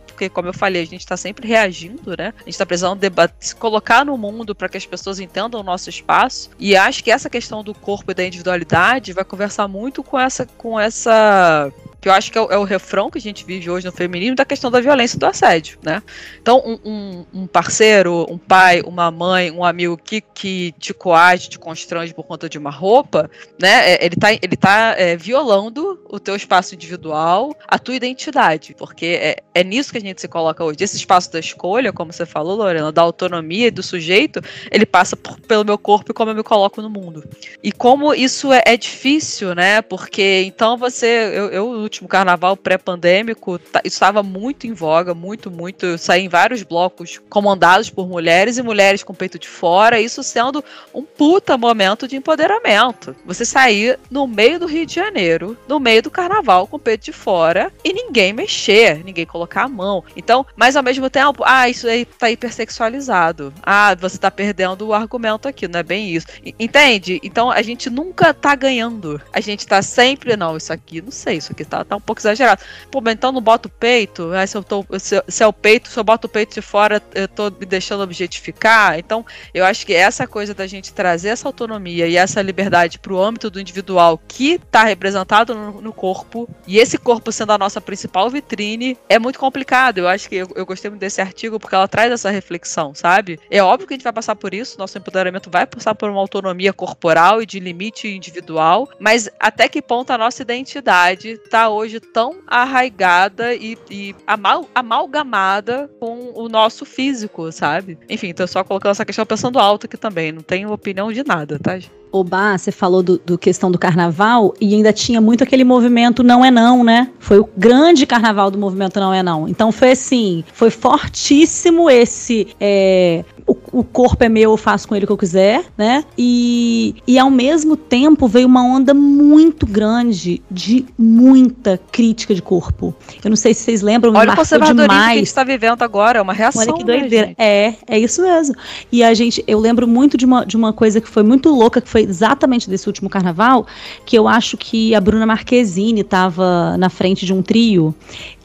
porque, como eu falei, a gente está sempre reagindo, né? A gente está precisando se colocar no mundo para que as pessoas entendam o nosso espaço. E acho que essa questão do corpo e da individualidade vai conversar muito com essa, com essa que eu acho que é o, é o, refrão que a gente vive hoje no feminino da questão da violência e do assédio, né? Então, um, um, um, parceiro, um pai, uma mãe, um amigo que, que te coage, te constrange por conta de uma roupa, né? É, ele tá, ele tá é, violando o teu espaço individual, a tua identidade, porque é, é nisso que a gente se coloca hoje. Esse espaço da escolha, como você falou, Lorena, da autonomia e do sujeito, ele passa por, pelo meu corpo e como eu me coloco no mundo. E como isso é, é difícil, né? Porque então você, eu, eu último carnaval pré-pandêmico, tá, estava muito em voga, muito, muito. Eu saí em vários blocos comandados por mulheres e mulheres com peito de fora, isso sendo um puta momento de empoderamento. Você sair no meio do Rio de Janeiro, no meio do carnaval com peito de fora e ninguém mexer, ninguém colocar a mão. Então, mas ao mesmo tempo, ah, isso aí tá hipersexualizado. Ah, você tá perdendo o argumento aqui, não é bem isso. Entende? Então a gente nunca tá ganhando. A gente tá sempre, não, isso aqui, não sei, isso aqui tá tá um pouco exagerado. Pô, mas então não bota o peito? Aí se, eu tô, se, se, é o peito, se eu boto o peito de fora, eu tô me deixando objetificar. Então, eu acho que essa coisa da gente trazer essa autonomia e essa liberdade para o âmbito do individual que está representado no, no, corpo, e esse corpo sendo a nossa principal vitrine, é muito complicado. Eu acho que eu, eu gostei muito desse artigo porque ela traz essa reflexão, sabe? É óbvio que a gente vai passar por isso, nosso empoderamento vai passar por uma autonomia corporal e de limite individual, mas até que ponto a nossa identidade está hoje tão arraigada e, e amal, amalgamada com o nosso físico, sabe? Enfim, tô só colocando essa questão pensando alto aqui também. Não tenho opinião de nada, tá? Oba, você falou do, do, questão do carnaval e ainda tinha muito aquele movimento não é não, né? Foi o grande carnaval do movimento não é não. Então foi assim, foi fortíssimo esse é, o, o, corpo é meu, eu faço com ele o que eu quiser, né? E, e ao mesmo tempo veio uma onda muito grande de muita crítica de corpo. Eu não sei se vocês lembram, Olha o conservadorismo demais. que a gente está vivendo agora, é uma reação. Olha que doideira. Né, é, é isso mesmo. E a gente, eu lembro muito de uma, de uma coisa que foi muito louca, que foi exatamente desse último carnaval, que eu acho que a Bruna Marquezine estava na frente de um trio,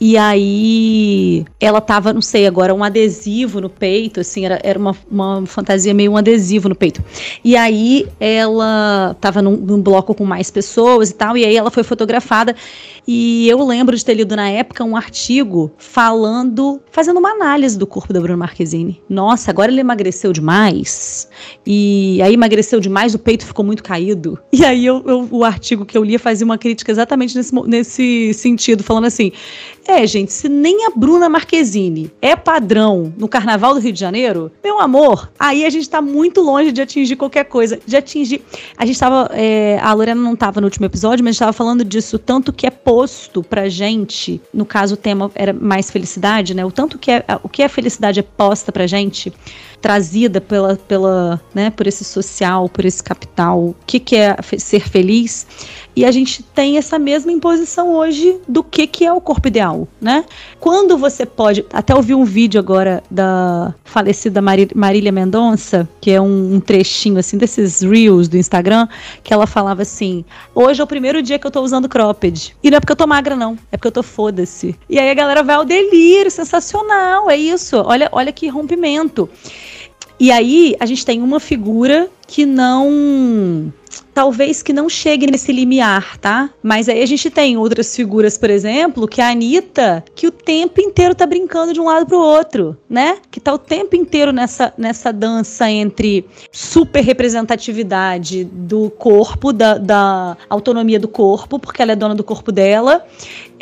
e aí ela tava, não sei, agora um adesivo no peito, assim, era, era uma, uma fantasia meio um adesivo no peito. E aí ela tava num, num bloco com mais pessoas e tal, e aí ela foi fotografada. E eu lembro de ter lido na época um artigo falando, fazendo uma análise do corpo da Bruna Marquezine. Nossa, agora ele emagreceu demais. E aí emagreceu demais, o peito ficou muito caído. E aí eu, eu, o artigo que eu lia fazia uma crítica exatamente nesse, nesse sentido, falando assim: é, gente, se nem a Bruna Marquezine é padrão no Carnaval do Rio de Janeiro, meu amor, aí a gente tá muito longe de atingir qualquer coisa. De atingir. A gente tava. É, a Lorena não tava no último episódio, mas a gente tava falando disso, tanto que é posto pra gente. No caso, o tema era mais felicidade, né? O tanto que é, o que é felicidade é posta pra gente trazida pela, pela, né, por esse social, por esse capital, o que, que é ser feliz. E a gente tem essa mesma imposição hoje do que, que é o corpo ideal, né? Quando você pode. Até ouvi um vídeo agora da falecida Marília Mendonça, que é um, um, trechinho assim desses reels do Instagram, que ela falava assim: hoje é o primeiro dia que eu tô usando cropped. E não é porque eu tô magra, não. É porque eu tô foda-se. E aí a galera vai ao delírio, sensacional. É isso. Olha, olha que rompimento. E aí a gente tem uma figura que não talvez que não chegue nesse limiar, tá? Mas aí a gente tem outras figuras, por exemplo, que a Anitta, que o tempo inteiro tá brincando de um lado pro outro, né? Que tá o tempo inteiro nessa, nessa dança entre super representatividade do corpo, da, da autonomia do corpo, porque ela é dona do corpo dela,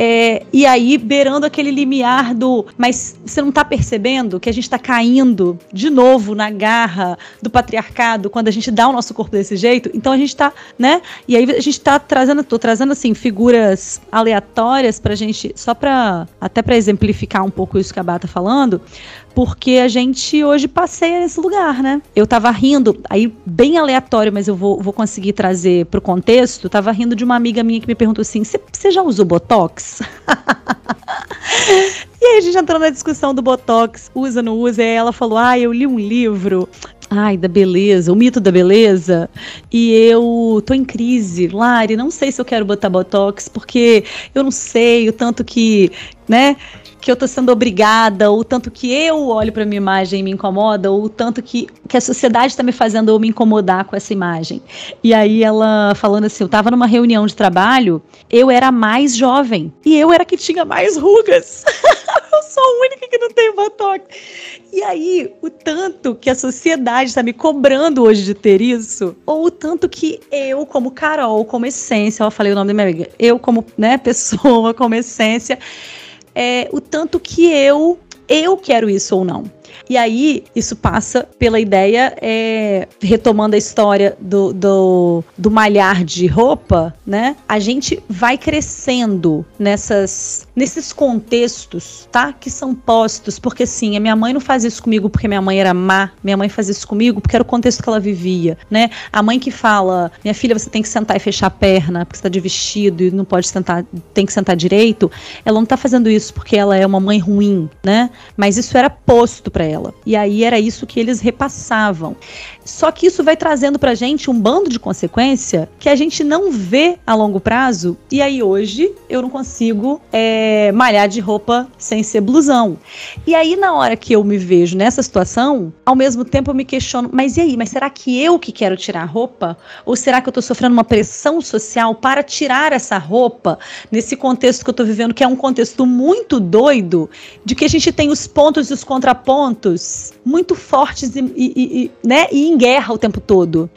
é, e aí beirando aquele limiar do. Mas você não tá percebendo que a gente tá caindo de novo na garra do patriarcado quando a gente dá o nosso corpo desse jeito? Então a gente tá, né? E aí a gente tá trazendo, tô trazendo assim figuras aleatórias pra gente, só pra até para exemplificar um pouco isso que a Bata tá falando, porque a gente hoje passeia nesse lugar, né? Eu tava rindo, aí bem aleatório, mas eu vou, vou conseguir trazer pro contexto. Tava rindo de uma amiga minha que me perguntou assim: você já usou Botox? (laughs) e aí a gente entrou na discussão do Botox, usa, não usa, e aí ela falou: ah, eu li um livro. Ai, da beleza, o mito da beleza, e eu tô em crise, Lari, não sei se eu quero botar botox, porque eu não sei o tanto que, né, que eu tô sendo obrigada, ou tanto que eu olho para minha imagem e me incomoda, ou tanto que, que a sociedade está me fazendo eu me incomodar com essa imagem. E aí ela falando assim, eu tava numa reunião de trabalho, eu era mais jovem e eu era que tinha mais rugas. (laughs) eu sou a única que não tem botox. E aí, o tanto que a sociedade está me cobrando hoje de ter isso, ou o tanto que eu, como Carol, como essência, eu falei o nome da minha amiga, eu como né, (laughs) pessoa, como essência, é, o tanto que eu eu quero isso ou não. E aí, isso passa pela ideia, é, retomando a história do, do, do malhar de roupa, né? A gente vai crescendo nessas, nesses contextos, tá? Que são postos, porque sim, a minha mãe não faz isso comigo porque minha mãe era má, minha mãe faz isso comigo porque era o contexto que ela vivia, né? A mãe que fala, minha filha, você tem que sentar e fechar a perna porque você tá de vestido e não pode sentar, tem que sentar direito, ela não tá fazendo isso porque ela é uma mãe ruim, né? Mas isso era posto para ela. E aí era isso que eles repassavam. Só que isso vai trazendo pra gente um bando de consequência que a gente não vê a longo prazo. E aí hoje eu não consigo é, malhar de roupa sem ser blusão. E aí na hora que eu me vejo nessa situação, ao mesmo tempo eu me questiono, mas e aí? Mas será que eu que quero tirar a roupa? Ou será que eu tô sofrendo uma pressão social para tirar essa roupa nesse contexto que eu tô vivendo, que é um contexto muito doido, de que a gente tem os pontos e os contrapontos muito fortes e, e, e né? E em guerra o tempo todo.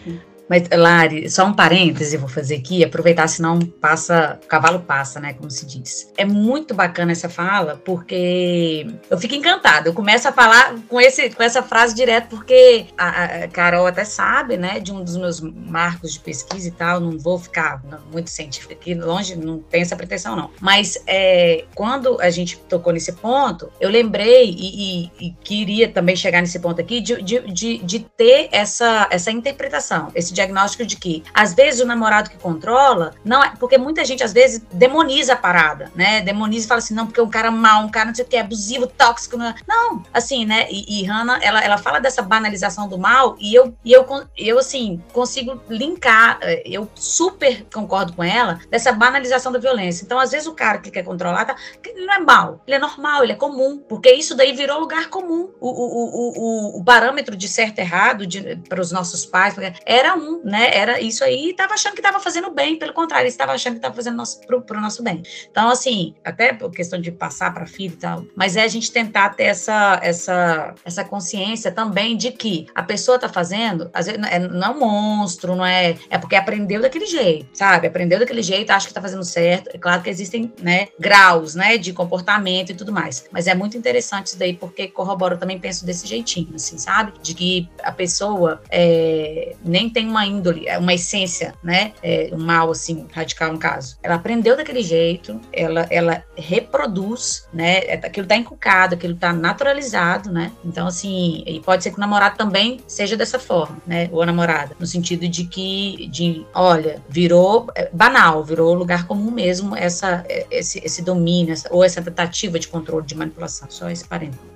Mas, Lari, só um parêntese vou fazer aqui, aproveitar, senão passa, o cavalo passa, né, como se diz. É muito bacana essa fala, porque eu fico encantada. Eu começo a falar com, esse, com essa frase direto, porque a, a Carol até sabe, né, de um dos meus marcos de pesquisa e tal, não vou ficar muito científica aqui, longe, não tem essa pretensão, não. Mas é, quando a gente tocou nesse ponto, eu lembrei e, e, e queria também chegar nesse ponto aqui de, de, de, de ter essa, essa interpretação, esse diagnóstico de que, às vezes, o namorado que controla, não é, porque muita gente, às vezes, demoniza a parada, né? Demoniza e fala assim, não, porque um cara mal, um cara não sei o que, abusivo, tóxico. Não, é. não assim, né? E, e Hannah, ela, ela fala dessa banalização do mal e eu, e eu, eu, assim, consigo linkar, eh, eu super concordo com ela, dessa banalização da violência. Então, às vezes, o cara que quer controlar, tá, ele não é mal, ele é normal, ele é comum, porque isso daí virou lugar comum. O, o, o, o, o parâmetro de certo e errado para os nossos pais era um né? Era isso aí e estava achando que estava fazendo bem, pelo contrário, estava achando que estava fazendo nosso, pro, pro nosso bem. Então, assim, até por questão de passar para filho e tal, mas é a gente tentar ter essa, essa, essa consciência também de que a pessoa está fazendo, às vezes, é, não é um monstro, não é. É porque aprendeu daquele jeito, sabe? Aprendeu daquele jeito, acha que está fazendo certo. É claro que existem, né, graus, né, de comportamento e tudo mais. Mas é muito interessante isso daí, porque corrobora, eu também penso desse jeitinho, assim, sabe? De que a pessoa é, nem tem uma índole, é uma essência, né? É, um mal, assim, radical no caso. Ela aprendeu daquele jeito, ela, ela reproduz, né? É, aquilo tá inculcado, aquilo tá naturalizado, né? Então, assim, e pode ser que o namorado também seja dessa forma, né? Ou a namorada, no sentido de que, de, olha, virou é, banal, virou lugar comum mesmo essa, esse, esse domínio, essa, ou essa tentativa de controle, de manipulação. Só esse parênteses.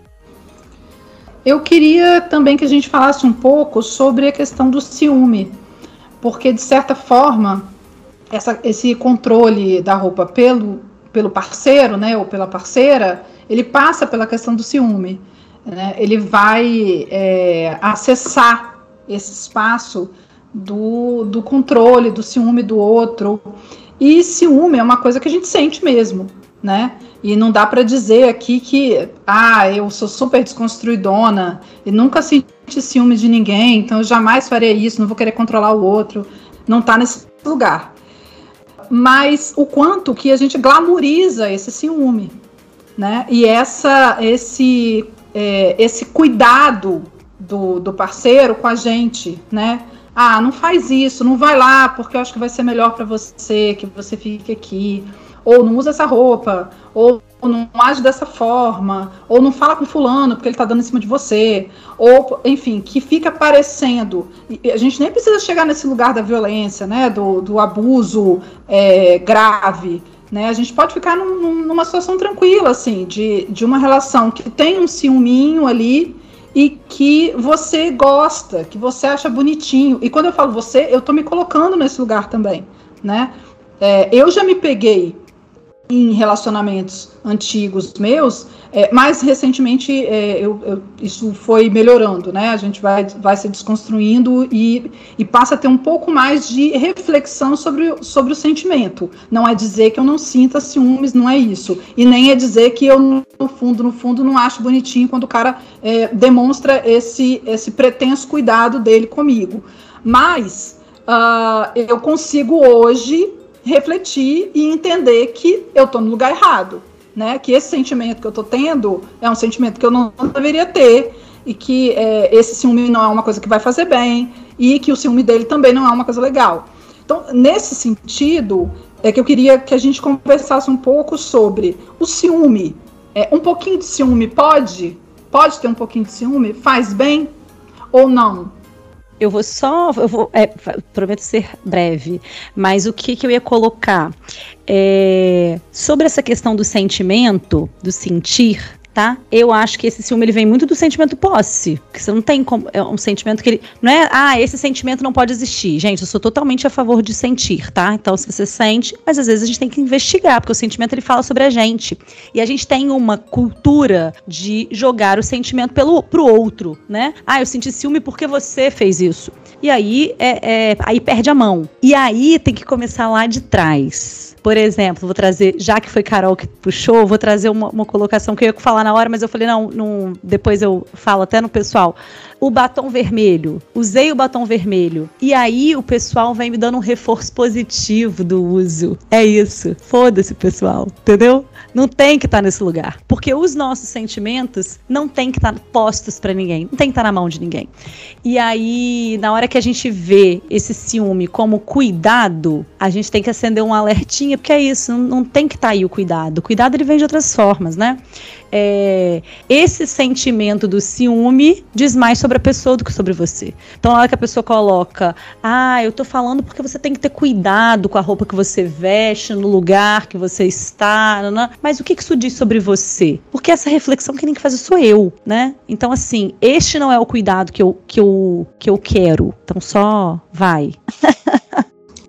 Eu queria também que a gente falasse um pouco sobre a questão do ciúme, porque de certa forma essa, esse controle da roupa pelo, pelo parceiro, né, ou pela parceira, ele passa pela questão do ciúme. Né? Ele vai é, acessar esse espaço do, do controle, do ciúme do outro. E ciúme é uma coisa que a gente sente mesmo, né? E não dá para dizer aqui que, ah, eu sou super desconstruidona e nunca senti ciúme de ninguém, então eu jamais farei isso, não vou querer controlar o outro. Não está nesse lugar. Mas o quanto que a gente glamoriza esse ciúme, né? E essa, esse, é, esse cuidado do, do parceiro com a gente, né? Ah, não faz isso, não vai lá, porque eu acho que vai ser melhor para você, que você fique aqui. Ou não usa essa roupa, ou não age dessa forma, ou não fala com fulano porque ele tá dando em cima de você, ou, enfim, que fica parecendo. A gente nem precisa chegar nesse lugar da violência, né, do, do abuso é, grave, né, a gente pode ficar num, numa situação tranquila, assim, de, de uma relação que tem um ciúminho ali, e que você gosta, que você acha bonitinho. E quando eu falo você, eu estou me colocando nesse lugar também, né? É, eu já me peguei em relacionamentos antigos meus, é, mais recentemente é, eu, eu, isso foi melhorando, né? A gente vai, vai se desconstruindo e, e passa a ter um pouco mais de reflexão sobre, sobre o sentimento. Não é dizer que eu não sinta ciúmes, não é isso. E nem é dizer que eu, no fundo, no fundo, não acho bonitinho quando o cara é, demonstra esse, esse pretenso cuidado dele comigo. Mas uh, eu consigo hoje refletir e entender que eu estou no lugar errado, né? Que esse sentimento que eu estou tendo é um sentimento que eu não, deveria ter e que é, esse ciúme não é uma coisa que vai fazer bem e que o ciúme dele também não é uma coisa legal. Então, nesse sentido, é que eu queria que a gente conversasse um pouco sobre o ciúme. É, um pouquinho de ciúme pode? Pode ter um pouquinho de ciúme? Faz bem ou não? Eu vou só, eu vou, é, prometo ser breve, mas o que, que eu ia colocar? É, sobre essa questão do sentimento, do sentir, tá? Eu acho que esse ciúme ele vem muito do sentimento posse, que você não tem como, é um sentimento que ele não é, ah, esse sentimento não pode existir. Gente, eu sou totalmente a favor de sentir, tá? Então, se você sente, mas às vezes a gente tem que investigar, porque o sentimento ele fala sobre a gente. E a gente tem uma cultura de jogar o sentimento pelo pro outro, né? Ah, eu senti ciúme porque você fez isso. E aí é, é aí perde a mão. E aí tem que começar lá de trás. Por exemplo, vou trazer, já que foi Carol que puxou, vou trazer uma, uma colocação que eu ia falar na hora, mas eu falei, não, não, depois eu falo até no pessoal o batom vermelho. Usei o batom vermelho. E aí o pessoal vem me dando um reforço positivo do uso. É isso. Foda-se, pessoal. Entendeu? Não tem que estar tá nesse lugar. Porque os nossos sentimentos não tem que estar tá postos para ninguém. Não tem que estar tá na mão de ninguém. E aí, na hora que a gente vê esse ciúme como cuidado, a gente tem que acender um alertinha, porque é isso. Não, não tem que estar tá aí o cuidado. O cuidado ele vem de outras formas, né? É, esse sentimento do ciúme diz mais sobre a pessoa do que sobre você. Então, na hora que a pessoa coloca, ah, eu tô falando porque você tem que ter cuidado com a roupa que você veste, no lugar que você está, mas o que isso diz sobre você? Porque essa reflexão que tem que fazer sou eu, né? Então, assim, este não é o cuidado que eu, que eu, que eu quero. Então, só vai. (laughs)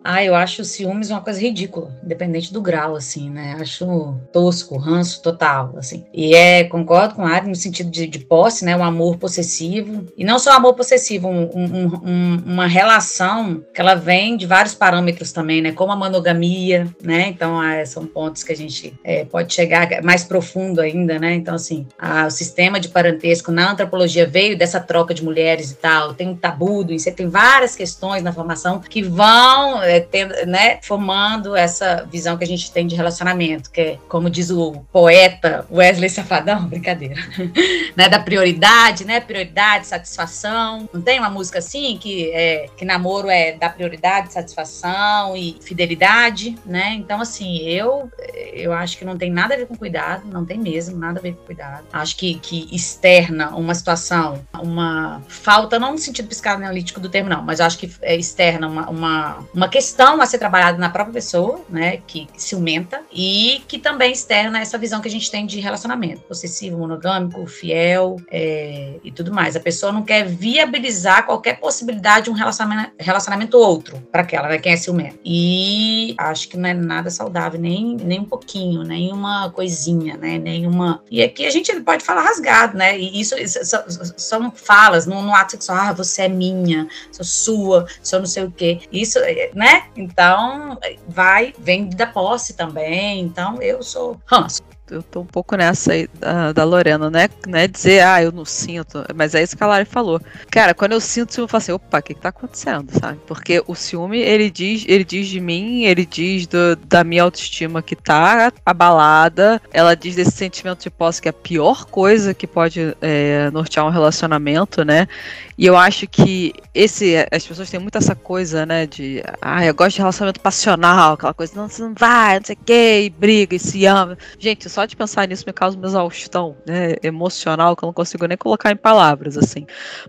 Ah, eu acho ciúmes uma coisa ridícula, independente do grau, assim, né? Acho tosco, ranço total, assim. E é, concordo com a Ari no sentido de, de posse, né? Um amor possessivo. E não só amor possessivo, um, um, um, uma relação que ela vem de vários parâmetros também, né? Como a monogamia, né? Então, ah, são pontos que a gente é, pode chegar mais profundo ainda, né? Então, assim, a, o sistema de parentesco na antropologia veio dessa troca de mulheres e tal. Tem um tabu do tem várias questões na formação que vão. É, tendo, né, formando essa visão que a gente tem de relacionamento, que é, como diz o poeta Wesley Safadão, (laughs) brincadeira, né, da prioridade, né, prioridade, satisfação. Não tem uma música assim que é que namoro é da prioridade, satisfação e fidelidade, né? Então assim, eu eu acho que não tem nada a ver com cuidado, não tem mesmo nada a ver com cuidado. Acho que que externa uma situação, uma falta não no sentido psicanalítico do termo não, mas acho que é externa uma, uma, uma questão questão a ser trabalhada na própria pessoa, né, que ciumenta, e que também externa essa visão que a gente tem de relacionamento, possessivo, monogâmico, fiel é, e tudo mais. A pessoa não quer viabilizar qualquer possibilidade de um relacionamento, relacionamento outro para aquela, né, quem é ciumento. E acho que não é nada saudável, nem, nem um pouquinho, nem uma coisinha, né, nem uma... E aqui a gente pode falar rasgado, né, e isso, isso são falas no, no ato sexual, ah, você é minha, sou sua, sou não sei o quê. Isso, né, então, vai, vem da posse também. Então, eu sou ranço. Eu tô um pouco nessa aí da, da Lorena, né? Não é dizer, ah, eu não sinto, mas é isso que a Lari falou. Cara, quando eu sinto ciúme, eu falo assim, opa, o que, que tá acontecendo, sabe? Porque o ciúme, ele diz, ele diz de mim, ele diz do, da minha autoestima que tá abalada, ela diz desse sentimento de posse que é a pior coisa que pode é, nortear um relacionamento, né? E eu acho que esse, as pessoas têm muito essa coisa, né, de, ah, eu gosto de relacionamento passional, aquela coisa, não, você não vai, não sei o que, e briga e se ama. Gente, só de pensar nisso me causa uma exaustão, né, emocional, que eu não consigo nem colocar em palavras, assim.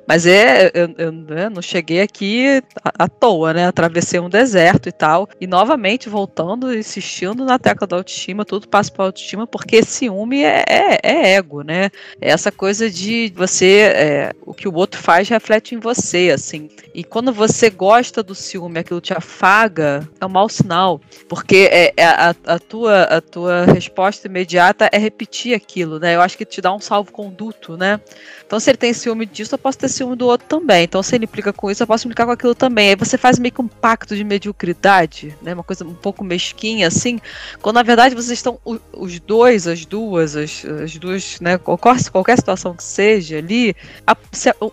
Mas é, eu, eu né, não cheguei aqui à, toa, né, atravessei um deserto e tal, e novamente voltando, insistindo na tecla da autoestima, tudo passa para autoestima, porque ciúme é, é, é, ego, né, é essa coisa de você, é, o que o outro faz reflete em você, assim. E quando você gosta do ciúme, aquilo te afaga, é um mau sinal, porque é, é a, a, tua, a tua resposta imediata é repetir aquilo, né? Eu acho que te dá um salvo-conduto, né? Então, se ele tem ciúme disso, eu posso ter ciúme do outro também. Então, se ele implica com isso, eu posso implicar com aquilo também. Aí você faz meio que um pacto de mediocridade, né? Uma coisa um pouco mesquinha, assim, quando na verdade vocês estão, os dois, as duas, as, as duas, né? Qualquer, qualquer situação que seja ali,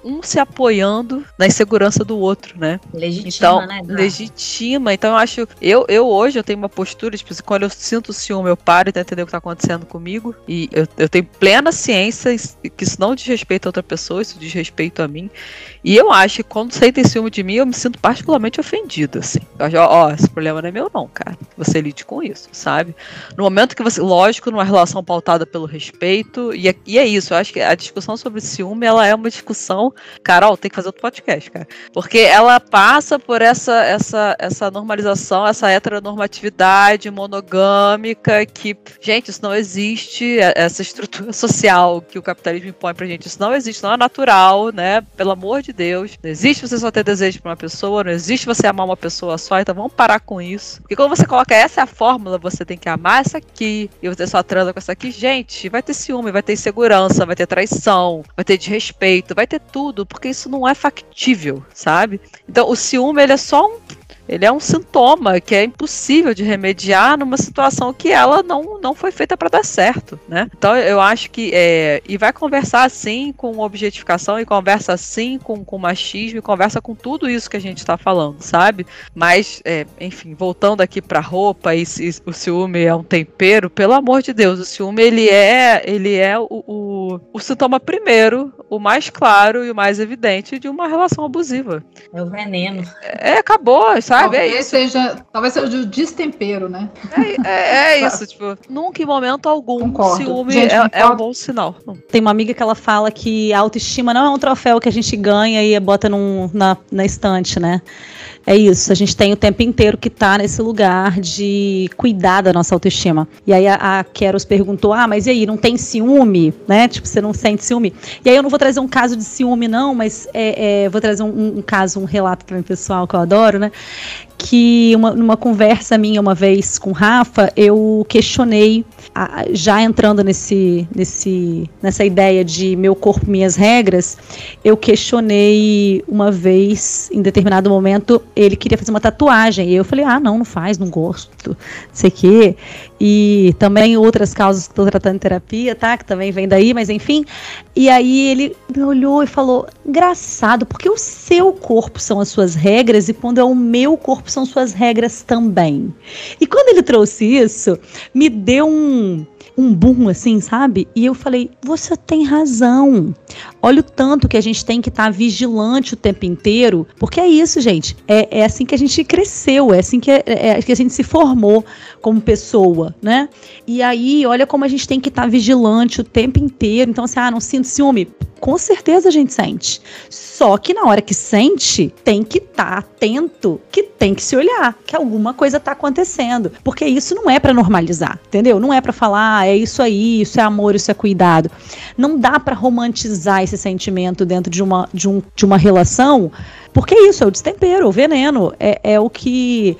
um se apoiando na insegurança do outro, né? Legitima, então, né? Legitima. Então eu acho. Eu, eu hoje eu tenho uma postura, tipo, quando eu sinto ciúme, eu paro e tento entender o que está acontecendo comigo. E eu, eu tenho plena ciência que isso não diz respeito a outra pessoa, isso diz respeito a mim. E eu acho que quando você tem ciúme de mim, eu me sinto particularmente ofendido, assim. Eu acho, ó, esse problema não é meu, não, cara. Você lide com isso, sabe? No momento que você. Lógico, numa relação pautada pelo respeito, e é, e é isso, eu acho que a discussão sobre ciúme, ela é uma discussão. Carol, tem que fazer outro podcast, cara. Porque ela passa por essa, essa, essa normalização, essa heteronormatividade monogâmica que, gente, isso não existe, é, essa estrutura (laughs) social que o capitalismo impõe pra gente, isso não existe, não é natural, né? Pelo amor de Deus. Não existe você só ter desejo pra uma pessoa, não existe você amar uma pessoa só, então vamos parar com isso. Porque quando você coloca essa é a fórmula, você tem que amar essa aqui, e você só transa com essa aqui, gente, vai ter ciúme, vai ter insegurança, vai ter traição, vai ter desrespeito, vai ter tudo, porque isso não é factível, sabe? Então o ciúme ele é só um ele é um sintoma que é impossível de remediar numa situação que ela não, não foi feita para dar certo, né? Então eu acho que é, e vai conversar assim com objetificação e conversa assim com, com machismo e conversa com tudo isso que a gente está falando, sabe? Mas é, enfim, voltando aqui para roupa e, e, o ciúme é um tempero, pelo amor de Deus, o ciúme ele é ele é o, o, o sintoma primeiro, o mais claro e o mais evidente de uma relação abusiva. É o veneno. É, acabou, sabe? Sabe? Talvez é isso. Seja, talvez seja o destempero, né? É, é, é (laughs) isso, tipo, nunca em momento algum concordo. ciúme gente, é, é, um bom sinal. Tem uma amiga que ela fala que a autoestima não é um troféu que a gente ganha e bota num, na, na estante, né? É isso, a gente tem o tempo inteiro que tá nesse lugar de cuidar da nossa autoestima. E aí a, a Keros perguntou: ah, mas e aí, não tem ciúme? Né? Tipo, você não sente ciúme? E aí eu não vou trazer um caso de ciúme, não, mas é, é, vou trazer um, um, caso, um relato mim pessoal que eu adoro, né? Que uma, numa conversa minha uma vez com o Rafa, eu questionei, já entrando nesse, nesse, nessa ideia de meu corpo, minhas regras, eu questionei uma vez, em determinado momento, ele queria fazer uma tatuagem. E eu falei, ah, não, não faz, não gosto, não sei o quê. E também outras causas que estou tratando em terapia, tá? Que também vem daí, mas enfim. E aí ele olhou e falou: engraçado, porque o seu corpo são as suas regras e quando é o meu corpo são suas regras também. E quando ele trouxe isso, me deu um um boom assim, sabe? E eu falei: você tem razão. Olha o tanto que a gente tem que estar tá vigilante o tempo inteiro, porque é isso, gente. É, é assim que a gente cresceu, é assim que, é, é que a gente se formou como pessoa, né? E aí, olha como a gente tem que estar tá vigilante o tempo inteiro. Então, assim, ah, não sinto ciúme com certeza a gente sente. Só que na hora que sente, tem que estar tá atento, que tem que se olhar, que alguma coisa está acontecendo. Porque isso não é para normalizar, entendeu? Não é para falar, é isso aí, isso é amor, isso é cuidado. Não dá para romantizar esse sentimento dentro de uma, de, um, de uma relação Porque é isso, é o destempero, o veneno. É, é o que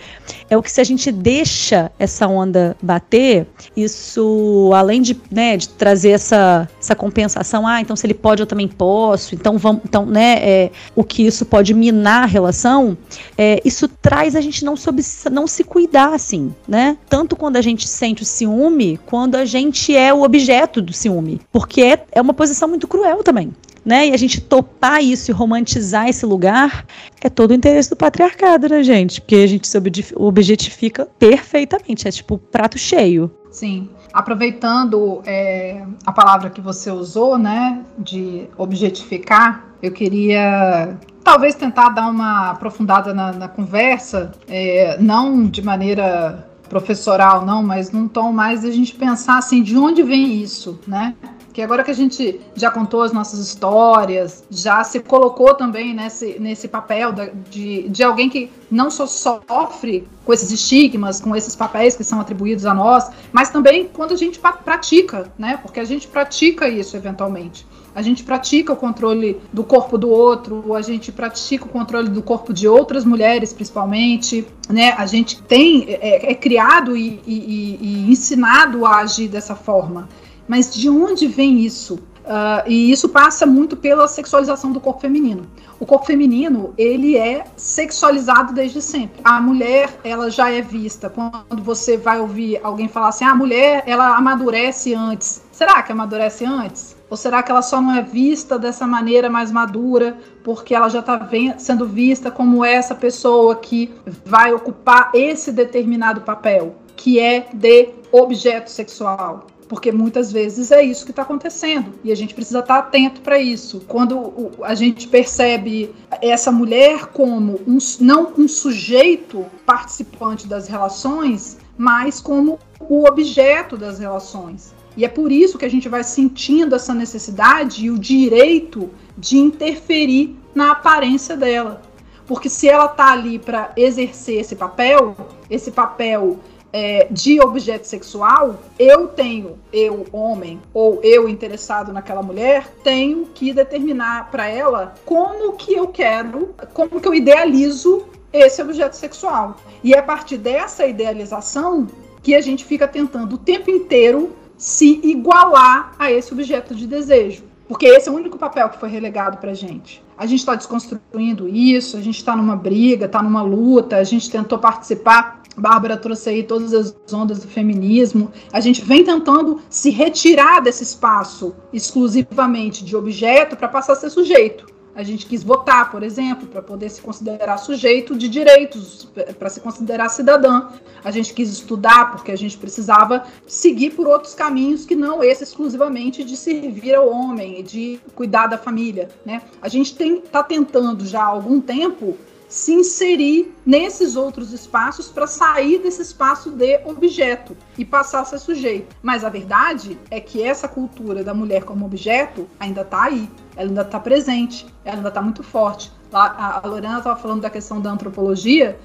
é o que se a gente deixa essa onda bater, isso, além de, né, de trazer essa, essa compensação, ah, então se ele pode, eu também posso, então vamos, então, né, é, o que isso pode minar a relação, é, isso traz a gente não, sob, não se cuidar, assim, né? Tanto quando a gente sente o ciúme, quando a gente é o objeto do ciúme. Porque é, é uma posição muito cruel também né? E a gente topar isso e romantizar esse lugar é todo o interesse do patriarcado, né, gente? Porque a gente se objetifica perfeitamente, é tipo prato cheio. Sim. Aproveitando é, a palavra que você usou, né, de objetificar, eu queria talvez tentar dar uma aprofundada na, na conversa, é, não de maneira professoral, não, mas num tom mais a gente pensar assim, de onde vem isso, né? Que agora que a gente já contou as nossas histórias, já se colocou também nesse, nesse papel de, de alguém que não só sofre com esses estigmas, com esses papéis que são atribuídos a nós, mas também quando a gente pratica, né? Porque a gente pratica isso eventualmente. A gente pratica o controle do corpo do outro, a gente pratica o controle do corpo de outras mulheres, principalmente, né? A gente tem é, é criado e, e, e ensinado a agir dessa forma. Mas de onde vem isso? Uh, e isso passa muito pela sexualização do corpo feminino. O corpo feminino, ele é sexualizado desde sempre. A mulher, ela já é vista. Quando você vai ouvir alguém falar assim, ah, a mulher, ela amadurece antes. Será que amadurece antes? Ou será que ela só não é vista dessa maneira mais madura, porque ela já está sendo vista como essa pessoa que vai ocupar esse determinado papel, que é de objeto sexual? Porque muitas vezes é isso que está acontecendo e a gente precisa estar tá atento para isso. Quando a gente percebe essa mulher como um, não um sujeito participante das relações, mas como o objeto das relações. E é por isso que a gente vai sentindo essa necessidade e o direito de interferir na aparência dela. Porque se ela está ali para exercer esse papel, esse papel é, de objeto sexual, eu tenho, eu homem, ou eu interessado naquela mulher, tenho que determinar para ela como que eu quero, como que eu idealizo esse objeto sexual. E é a partir dessa idealização que a gente fica tentando o tempo inteiro se igualar a esse objeto de desejo. Porque esse é o único papel que foi relegado para gente. A gente está desconstruindo isso, a gente está numa briga, está numa luta, a gente tentou participar Bárbara trouxe aí todas as ondas do feminismo. A gente vem tentando se retirar desse espaço exclusivamente de objeto para passar a ser sujeito. A gente quis votar, por exemplo, para poder se considerar sujeito de direitos, para se considerar cidadã. A gente quis estudar porque a gente precisava seguir por outros caminhos que não esse exclusivamente de servir ao homem, de cuidar da família. Né? A gente está tentando já há algum tempo se inserir nesses outros espaços para sair desse espaço de objeto e passar a ser sujeito. Mas a verdade é que essa cultura da mulher como objeto ainda está aí, ela ainda está presente, ela ainda está muito forte. A Lorena estava falando da questão da antropologia,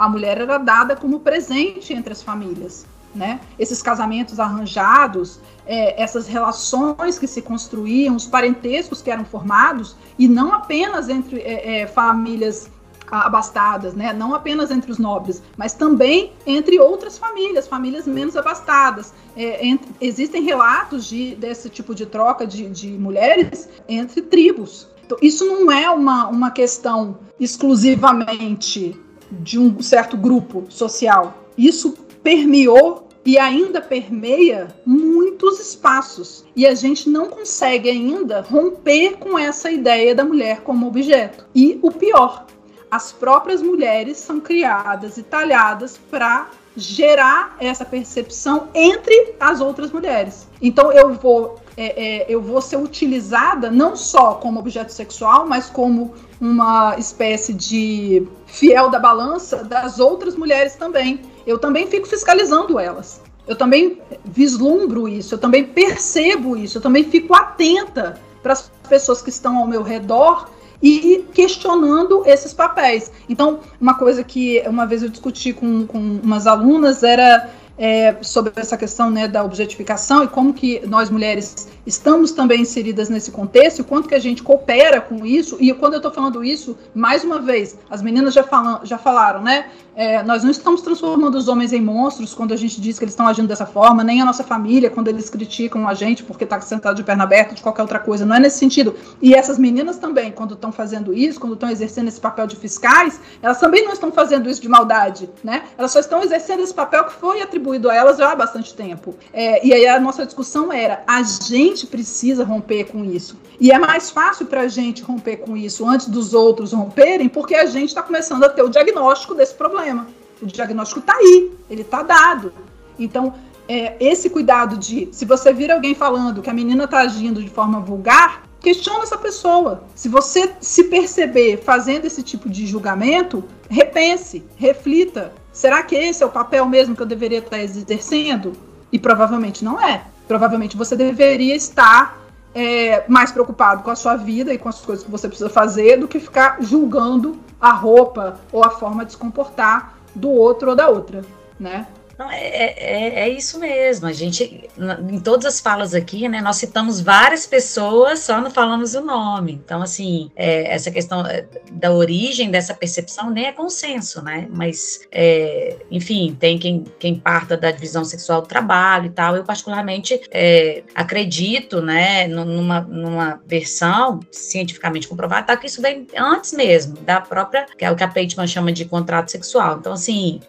a mulher era dada como presente entre as famílias. Né? Esses casamentos arranjados, é, essas relações que se construíam, os parentescos que eram formados, e não apenas entre é, é, famílias abastadas, né? não apenas entre os nobres, mas também entre outras famílias, famílias menos abastadas. É, entre, existem relatos de, desse tipo de troca de, de mulheres entre tribos. Então, isso não é uma, uma questão exclusivamente de um certo grupo social. Isso permeou e ainda permeia muitos espaços. E a gente não consegue ainda romper com essa ideia da mulher como objeto. E o pior, as próprias mulheres são criadas e talhadas para gerar essa percepção entre as outras mulheres. Então eu vou é, é, eu vou ser utilizada não só como objeto sexual, mas como uma espécie de fiel da balança das outras mulheres também. Eu também fico fiscalizando elas. Eu também vislumbro isso, eu também percebo isso, eu também fico atenta para as pessoas que estão ao meu redor e questionando esses papéis. Então, uma coisa que uma vez eu discuti com, com umas alunas era é, sobre essa questão né, da objetificação e como que nós mulheres estamos também inseridas nesse contexto, o quanto que a gente coopera com isso, e quando eu estou falando isso, mais uma vez, as meninas já, falam, já falaram, né? É, nós não estamos transformando os homens em monstros quando a gente diz que eles estão agindo dessa forma, nem a nossa família quando eles criticam a gente porque está sentado de perna aberta, de qualquer outra coisa. Não é nesse sentido. E essas meninas também, quando estão fazendo isso, quando estão exercendo esse papel de fiscais, elas também não estão fazendo isso de maldade, né? Elas só estão exercendo esse papel que foi atribuído a elas já há bastante tempo. É, e aí a nossa discussão era: a gente precisa romper com isso. E é mais fácil para a gente romper com isso antes dos outros romperem, porque a gente está começando a ter o diagnóstico desse problema. O diagnóstico está aí, ele está dado. Então, é, esse cuidado de, se você vir alguém falando que a menina está agindo de forma vulgar, questiona essa pessoa. Se você se perceber fazendo esse tipo de julgamento, repense, reflita. Será que esse é o papel mesmo que eu deveria estar exercendo? E provavelmente não é. Provavelmente você deveria estar é, mais preocupado com a sua vida e com as coisas que você precisa fazer do que ficar julgando a roupa ou a forma de se comportar do outro ou da outra, né? Não, é, é, é, é, isso mesmo. A gente, em todas as falas aqui, né, nós citamos várias pessoas, só não falamos o nome. Então, assim, é, essa questão é, da origem dessa percepção nem é consenso, né? Mas, é, enfim, tem quem, quem parta da divisão sexual do trabalho e tal. Eu, particularmente, acredito, né, numa, numa versão cientificamente comprovada, tá, que isso vem antes mesmo da própria, que é o que a Peitman chama de contrato sexual. Então, assim,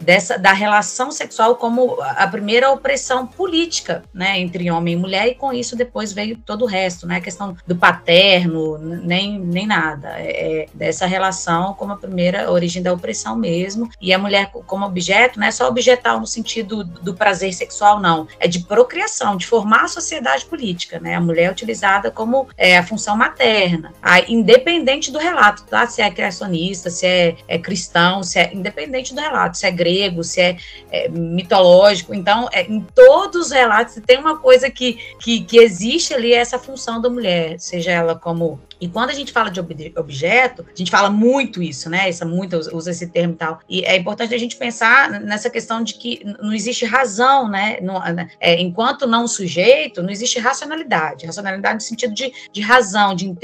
dessa, da relação relação sexual como a primeira opressão política, né, entre homem e mulher, e com isso depois veio todo o resto, né, a questão do paterno, nem, nem nada, é, é dessa relação como a primeira origem da opressão mesmo, e a mulher como objeto, não é só objetal no sentido do prazer sexual, não, é de procriação, de formar a sociedade política, né, a mulher é utilizada como é, a função materna, aí, independente do relato, tá, se é criacionista, se é, é cristão, se é independente do relato, se é grego, se é é, mitológico. Então, é, em todos os relatos, tem uma coisa que, que, que existe ali, essa função da mulher, seja ela como e quando a gente fala de objeto, a gente fala muito isso, né? Essa muito usa esse termo e tal. E é importante a gente pensar nessa questão de que não existe razão, né? No, é, enquanto não sujeito, não existe racionalidade. Racionalidade no sentido de, de razão, de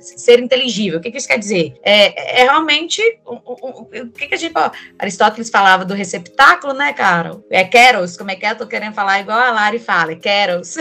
ser inteligível. O que, que, isso quer dizer? É, é realmente o, o, o, que, que a gente. Aristóteles falava do receptáculo, né, Carol? É Keros, como é que é? Eu tô querendo falar igual a Lari fala, é Keros.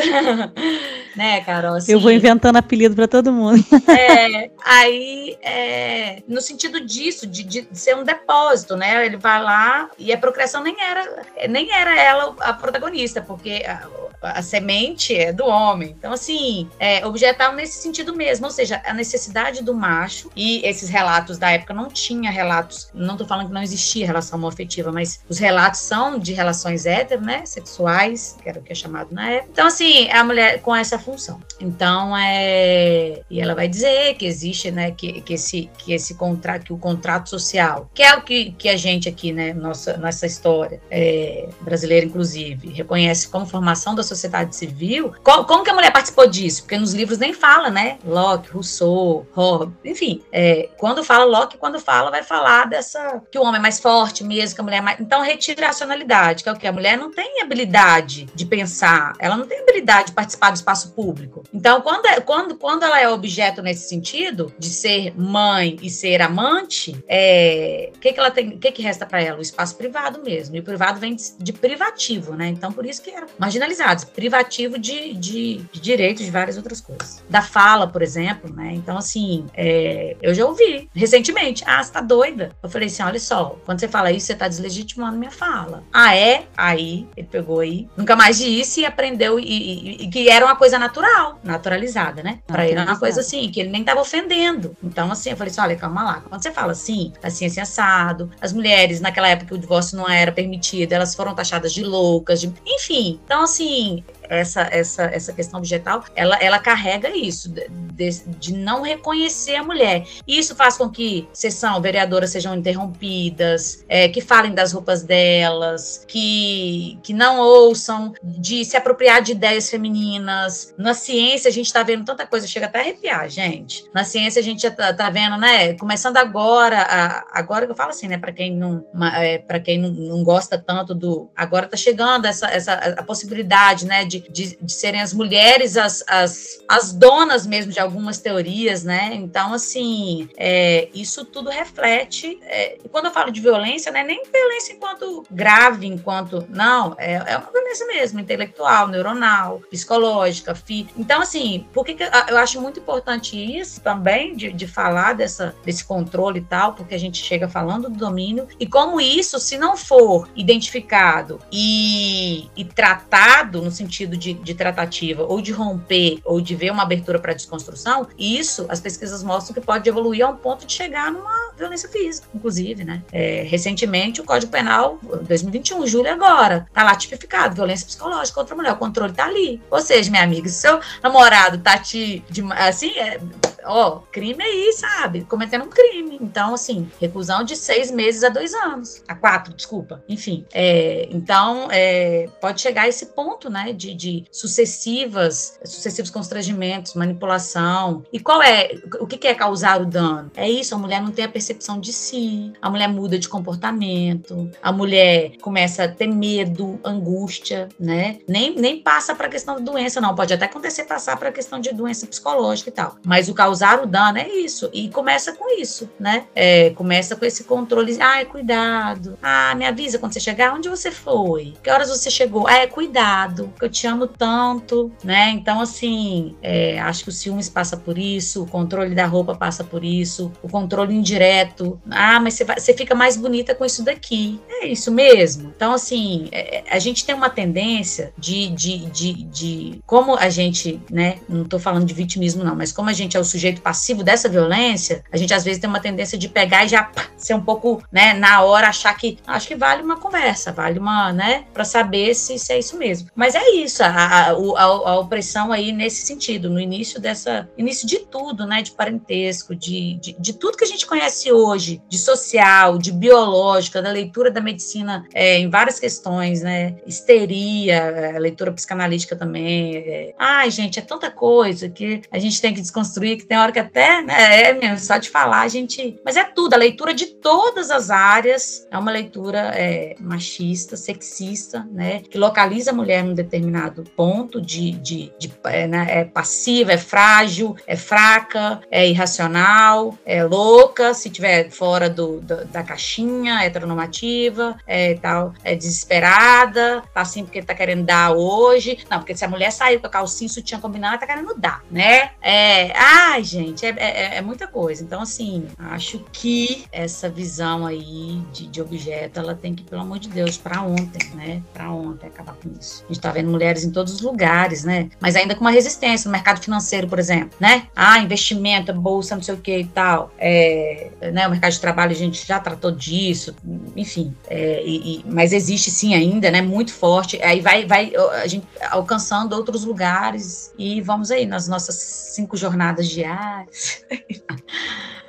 (laughs) né, Carol? Assim, Eu vou inventando apelido para todo mundo. É, aí, é, no sentido disso, de, de, ser um depósito, né? Ele vai lá e a procriação nem era, nem era ela a protagonista, porque a, a semente é do homem. Então, assim, é, objetal nesse sentido mesmo, ou seja, a necessidade do macho, e esses relatos da época não tinha relatos, não tô falando que não existia relação homoafetiva, mas os relatos são de relações hétero, né? Sexuais, que era o que é chamado na época. Então, assim, é a mulher com essa função. Então, é. E ela vai dizer que existe, né, que, que esse que esse contrato, que o contrato social, que é o que, que a gente aqui, né, nossa nossa história é, brasileira inclusive, reconhece como formação da sociedade civil. Como, como, que a mulher participou disso? Porque nos livros nem fala, né? Locke, Rousseau, Hobbes, enfim, é, quando fala Locke, quando fala vai falar dessa que o homem é mais forte mesmo, que a mulher é mais, então retira a racionalidade, que é o que a mulher não tem habilidade de pensar, ela não tem habilidade de participar do espaço público. Então, quando, é, quando, quando ela é objeto nesse sentido, de ser mãe e ser amante, o é, que, que ela tem, que, que resta para ela? O espaço privado mesmo. E o privado vem de, de, privativo, né? Então, por isso que eram marginalizados. Privativo de, de, de direitos de várias outras coisas. Da fala, por exemplo, né? Então, assim, é, eu já ouvi recentemente. Ah, você tá doida? Eu falei assim: olha só, quando você fala isso, você tá deslegitimando minha fala. Ah, é? Aí, ele pegou aí, nunca mais disse e aprendeu, e, e, e que era uma coisa natural, naturalizada, né? Pra ele era uma coisa assim, que ele nem estava ofendendo. Então, assim, eu falei assim: olha, calma lá. Quando você fala assim, assim, assim, assado, as mulheres, naquela época o divórcio não era permitido, elas foram taxadas de loucas, de... enfim. Então, assim, essa, essa, essa questão vegetal, ela, ela carrega isso, de, de não reconhecer a mulher. E isso faz com que sessão, vereadoras sejam interrompidas, é, que falem das roupas delas, que, que não ouçam, de se apropriar de ideias femininas. Na ciência, a gente está vendo tanta coisa, chega até a arrepiar, gente. Na ciência, a gente está tá vendo, né? Começando agora, a, agora que eu falo assim, né? Para quem não, é, para quem não, não, gosta tanto do, agora está chegando essa, essa a possibilidade, né? De, de, de serem as mulheres as, as, as donas mesmo de algumas teorias, né? Então, assim, é, isso tudo reflete. É, e quando eu falo de violência, não é nem violência enquanto grave, enquanto. Não, é, é uma violência mesmo, intelectual, neuronal, psicológica, física. Então, assim, por que, que eu acho muito importante isso também, de, de falar dessa, desse controle e tal, porque a gente chega falando do domínio, e como isso, se não for identificado e, e tratado no sentido de, de tratativa ou de romper ou de ver uma abertura para desconstrução, isso as pesquisas mostram que pode evoluir a um ponto de chegar numa violência física, inclusive, né? É, recentemente, o Código Penal, 2021, julho agora, tá lá tipificado, violência psicológica contra a mulher, o controle tá ali. Ou seja, minha amiga, se seu namorado tá te, de, assim, é, ó, crime aí, sabe? Cometendo um crime. Então, assim, reclusão de seis meses a dois anos. A quatro, desculpa. Enfim. É, então, é, pode chegar a esse ponto, né? De, de sucessivas, sucessivos constrangimentos, manipulação. E qual é? O que é causar o dano? É isso, a mulher não tem a percepção de si, a mulher muda de comportamento, a mulher começa a ter medo, angústia, né? Nem, nem passa para a questão da doença, não. Pode até acontecer passar para a questão de doença psicológica e tal. Mas o causar o dano é isso. E começa com isso, né? É, começa com esse controle. Ai, cuidado. Ah, me avisa quando você chegar. Onde você foi? Que horas você chegou? Ah, é cuidado. Que eu te amo tanto, né? Então, assim, é, acho que o ciúmes passa por isso, o controle da roupa passa por isso, o controle indireto. Ah, mas você, você fica mais bonita com isso daqui. É isso mesmo. Então, assim, é, a gente tem uma tendência de, de, de, de como a gente, né? Não tô falando de vitimismo, não, mas como a gente é o sujeito passivo dessa violência, a gente às vezes tem uma tendência de pegar e já pá, ser um pouco, né, na hora achar que acho que vale uma conversa, vale uma, né, para saber se, se, é isso mesmo. Mas é isso, a, a, a, a, opressão aí nesse sentido, no início dessa, início de tudo, né, de parentesco, de, de, de tudo que a gente conhece hoje, de social, de biológica, da leitura da medicina é, em várias questões, né, histeria, é, leitura psicanalítica também. É, ai, gente, é tanta coisa que a gente tem que desconstruir que tem hora que até, né, é mesmo, só de falar a gente. Mas é tudo, a leitura de todas as áreas é uma leitura é, machista, sexista, né, que localiza a mulher num determinado ponto de, de, de é, né, é passiva, é frágil, é fraca, é irracional, é louca, se tiver fora do, do da caixinha, é heteronormativa, é tal, é desesperada, tá assim porque tá querendo dar hoje. Não, porque se a mulher sair com a calcinha, sutiã combinado, ela tá querendo dar, né? É, ai, gente, é, é, é, muita coisa. Então, assim, acho que essa visão aí de, de objeto, ela tem que, pelo amor de Deus, para ontem, né? Para ontem acabar com isso. A gente tá vendo mulheres em todos os lugares, né? Mas ainda com uma resistência no mercado financeiro, por exemplo, né? Ah, investimento, bolsa, não sei o que e tal. É, né, o mercado de trabalho, a gente já tratou disso, enfim. É, e, e, mas existe sim ainda, né? Muito forte. Aí vai, vai a gente alcançando outros lugares e vamos aí nas nossas cinco jornadas diárias. (laughs)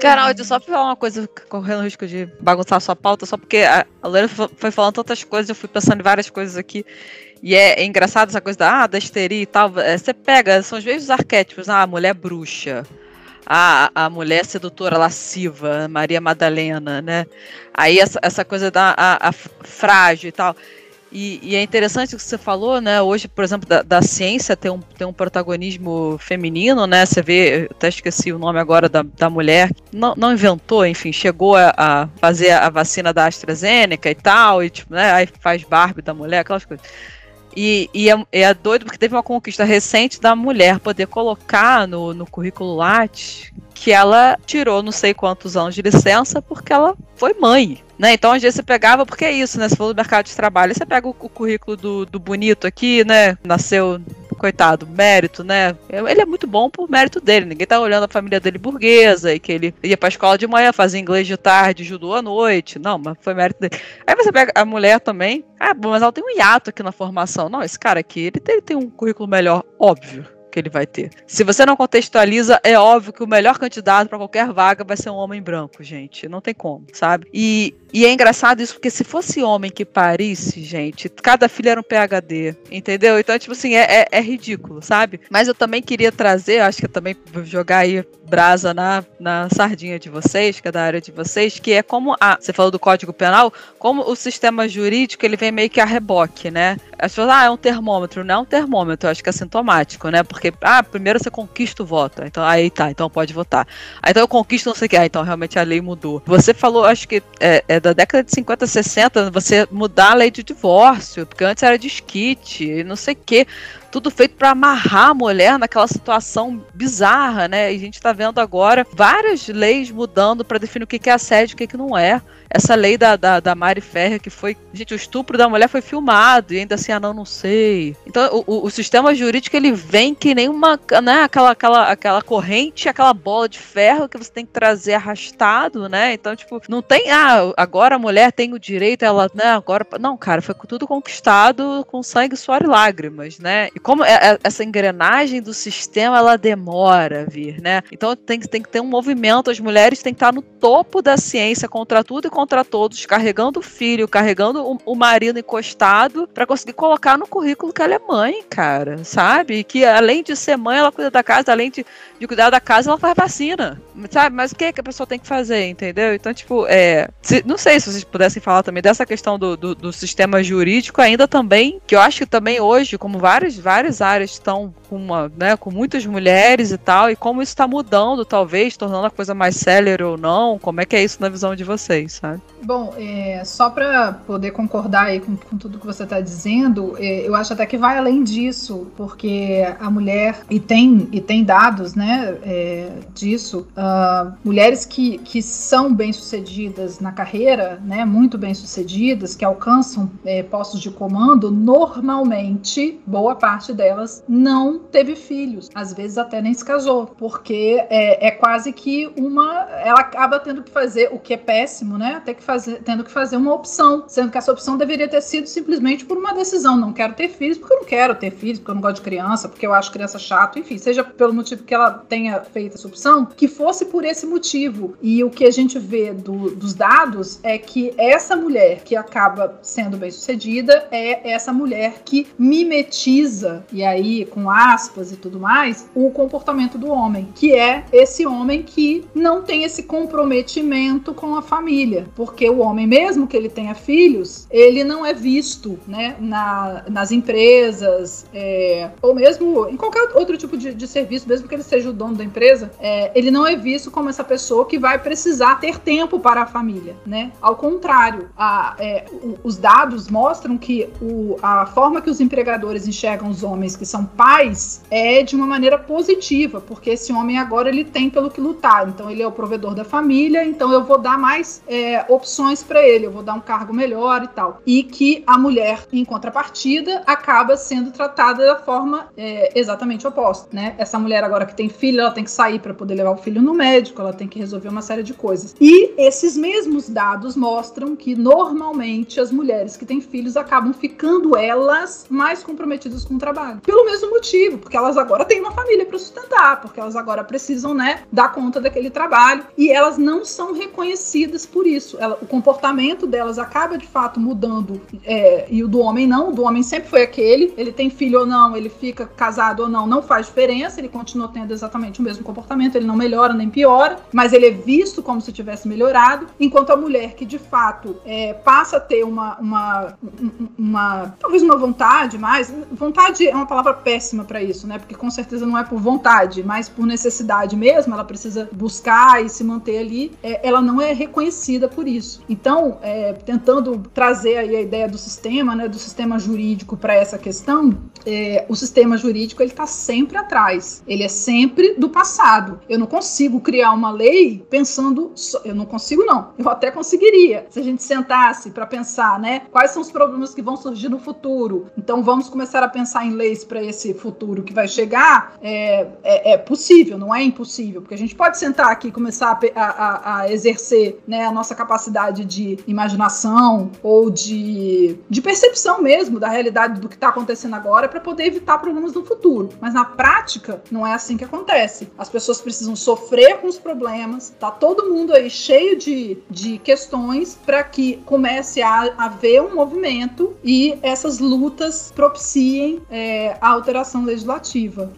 Carol, eu só falar uma coisa, correndo o risco de bagunçar a sua pauta, só porque a Lorena foi falando tantas coisas, eu fui pensando em várias coisas aqui. E é, é engraçado essa coisa da, ah, da histeria e tal. É, você pega, são os mesmos arquétipos, ah, a mulher bruxa, a, a mulher sedutora lasciva, Maria Madalena, né? Aí essa, essa coisa da a, a frágil e tal. E, e, é interessante o que você falou, né? Hoje, por exemplo, da, da, ciência tem um, tem um protagonismo feminino, né? Você vê, até esqueci o nome agora da, da mulher, não, não inventou, enfim, chegou a, a, fazer a vacina da AstraZeneca e tal, e tipo, né? Aí faz Barbie da mulher, aquelas coisas. E, e é, é, doido porque teve uma conquista recente da mulher poder colocar no, no currículo Lattes que ela tirou não sei quantos anos de licença porque ela foi mãe. Né? Então, às vezes você pegava, porque é isso, né? Se for do mercado de trabalho, você pega o, o currículo do, do bonito aqui, né? Nasceu coitado, mérito, né? Ele é muito bom por mérito dele. Ninguém tá olhando a família dele burguesa e que ele ia pra escola de manhã, fazia inglês de tarde, judô à noite. Não, mas foi mérito dele. Aí você pega a mulher também. Ah, bom, mas ela tem um hiato aqui na formação. Não, esse cara aqui, ele tem, ele tem um currículo melhor, óbvio que ele vai ter. Se você não contextualiza, é óbvio que o melhor candidato para qualquer vaga vai ser um homem branco, gente. Não tem como, sabe? E, e é engraçado isso, porque se fosse homem que parisse, gente, cada filho era um PHD, entendeu? Então, tipo assim, é, é, é ridículo, sabe? Mas eu também queria trazer, acho que também jogar aí brasa na, na sardinha de vocês, que é da área de vocês, que é como a. Você falou do Código Penal, como o sistema jurídico ele vem meio que a reboque, né? As pessoas, ah, é um termômetro. Não é um termômetro, acho que é sintomático, né? Porque, ah, primeiro você conquista o voto. Então, aí tá, então pode votar. Aí então eu conquisto não sei o que. Ah, então realmente a lei mudou. Você falou, acho que é, é da década de 50, 60, você mudar a lei de divórcio, porque antes era de esquite, não sei o que tudo feito para amarrar a mulher naquela situação bizarra, né? E a gente está vendo agora várias leis mudando para definir o que é assédio e o que não é. Essa lei da, da, da Mari Ferrer, que foi. Gente, o estupro da mulher foi filmado, e ainda assim, ah, não, não sei. Então, o, o sistema jurídico, ele vem que nem uma. Né, aquela, aquela, aquela corrente, aquela bola de ferro que você tem que trazer arrastado, né? Então, tipo, não tem. Ah, agora a mulher tem o direito, ela. Né, agora. Não, cara, foi tudo conquistado com sangue, suor e lágrimas, né? E como é, é, essa engrenagem do sistema, ela demora a vir, né? Então, tem, tem que ter um movimento, as mulheres têm que estar no topo da ciência contra tudo e contra todos, carregando o filho, carregando o, o marido encostado, para conseguir colocar no currículo que ela é mãe, cara, sabe? Que além de ser mãe, ela cuida da casa, além de, de cuidar da casa, ela faz vacina, sabe? Mas o que, é que a pessoa tem que fazer, entendeu? Então, tipo, é. Se, não sei se vocês pudessem falar também dessa questão do, do, do, sistema jurídico, ainda também, que eu acho que também hoje, como várias, várias áreas estão com, uma, né, com muitas mulheres e tal, e como isso está mudando, talvez, tornando a coisa mais célere ou não, como é que é isso na visão de vocês, sabe? Bom, é, só para poder concordar aí com, com tudo que você está dizendo, é, eu acho até que vai além disso, porque a mulher, e tem, e tem dados né, é, disso, uh, mulheres que, que são bem-sucedidas na carreira, né, muito bem-sucedidas, que alcançam é, postos de comando, normalmente, boa parte delas não teve filhos, às vezes até nem se casou, porque é, é quase que uma. Ela acaba tendo que fazer o que é péssimo, né? Ter que fazer, tendo que fazer uma opção, sendo que essa opção deveria ter sido simplesmente por uma decisão. Não quero ter filhos porque eu não quero ter filhos, porque eu não gosto de criança, porque eu acho criança chato, enfim, seja pelo motivo que ela tenha feito essa opção, que fosse por esse motivo. E o que a gente vê do, dos dados é que essa mulher que acaba sendo bem sucedida é essa mulher que mimetiza, e aí com aspas e tudo mais, o comportamento do homem, que é esse homem que não tem esse comprometimento com a família porque o homem, mesmo que ele tenha filhos, ele não é visto né, na, nas empresas, é, ou mesmo em qualquer outro tipo de, de, serviço, mesmo que ele seja o dono da empresa, é, ele não é visto como essa pessoa que vai precisar ter tempo para a família. Né? Ao contrário, a, é, os dados mostram que o, a forma que os empregadores enxergam os homens que são pais é de uma maneira positiva, porque esse homem agora ele tem pelo que lutar, então ele é o provedor da família, então eu vou dar mais é, opções para ele, eu vou dar um cargo melhor e tal. E que a mulher, em contrapartida, acaba sendo tratada da forma é, exatamente oposta, né? Essa mulher agora que tem filho, ela tem que sair para poder levar o filho no médico, ela tem que resolver uma série de coisas. E esses mesmos dados mostram que normalmente as mulheres que têm filhos acabam ficando elas mais comprometidas com o trabalho. Pelo mesmo motivo, porque elas agora têm uma família para sustentar, porque elas agora precisam, né, dar conta daquele trabalho e elas não são reconhecidas por isso isso, ela, o comportamento delas acaba de fato mudando é, e o do homem não. O do homem sempre foi aquele. Ele tem filho ou não, ele fica casado ou não, não faz diferença. Ele continua tendo exatamente o mesmo comportamento. Ele não melhora nem piora, mas ele é visto como se tivesse melhorado. Enquanto a mulher que de fato é, passa a ter uma, uma, uma, talvez uma vontade mais. Vontade é uma palavra péssima para isso, né? Porque com certeza não é por vontade, mas por necessidade mesmo. Ela precisa buscar e se manter ali. É, ela não é reconhecida por isso. Então, é, tentando trazer aí a ideia do sistema, né, do sistema jurídico para essa questão, é, o sistema jurídico ele está sempre atrás. Ele é sempre do passado. Eu não consigo criar uma lei pensando, só, eu não consigo não. Eu até conseguiria se a gente sentasse para pensar, né, quais são os problemas que vão surgir no futuro. Então, vamos começar a pensar em leis para esse futuro futuro que vai chegar é, é, é possível, não é impossível, porque a gente pode sentar aqui e começar a, a, a, exercer né, a nossa capacidade de imaginação ou de, de percepção mesmo da realidade do que está acontecendo agora para poder evitar problemas no futuro. Mas na prática, não é assim que acontece. As pessoas precisam sofrer com os problemas, tá todo mundo aí cheio de, de questões para que comece a haver um movimento e essas lutas propiciem é, a alteração legislativa.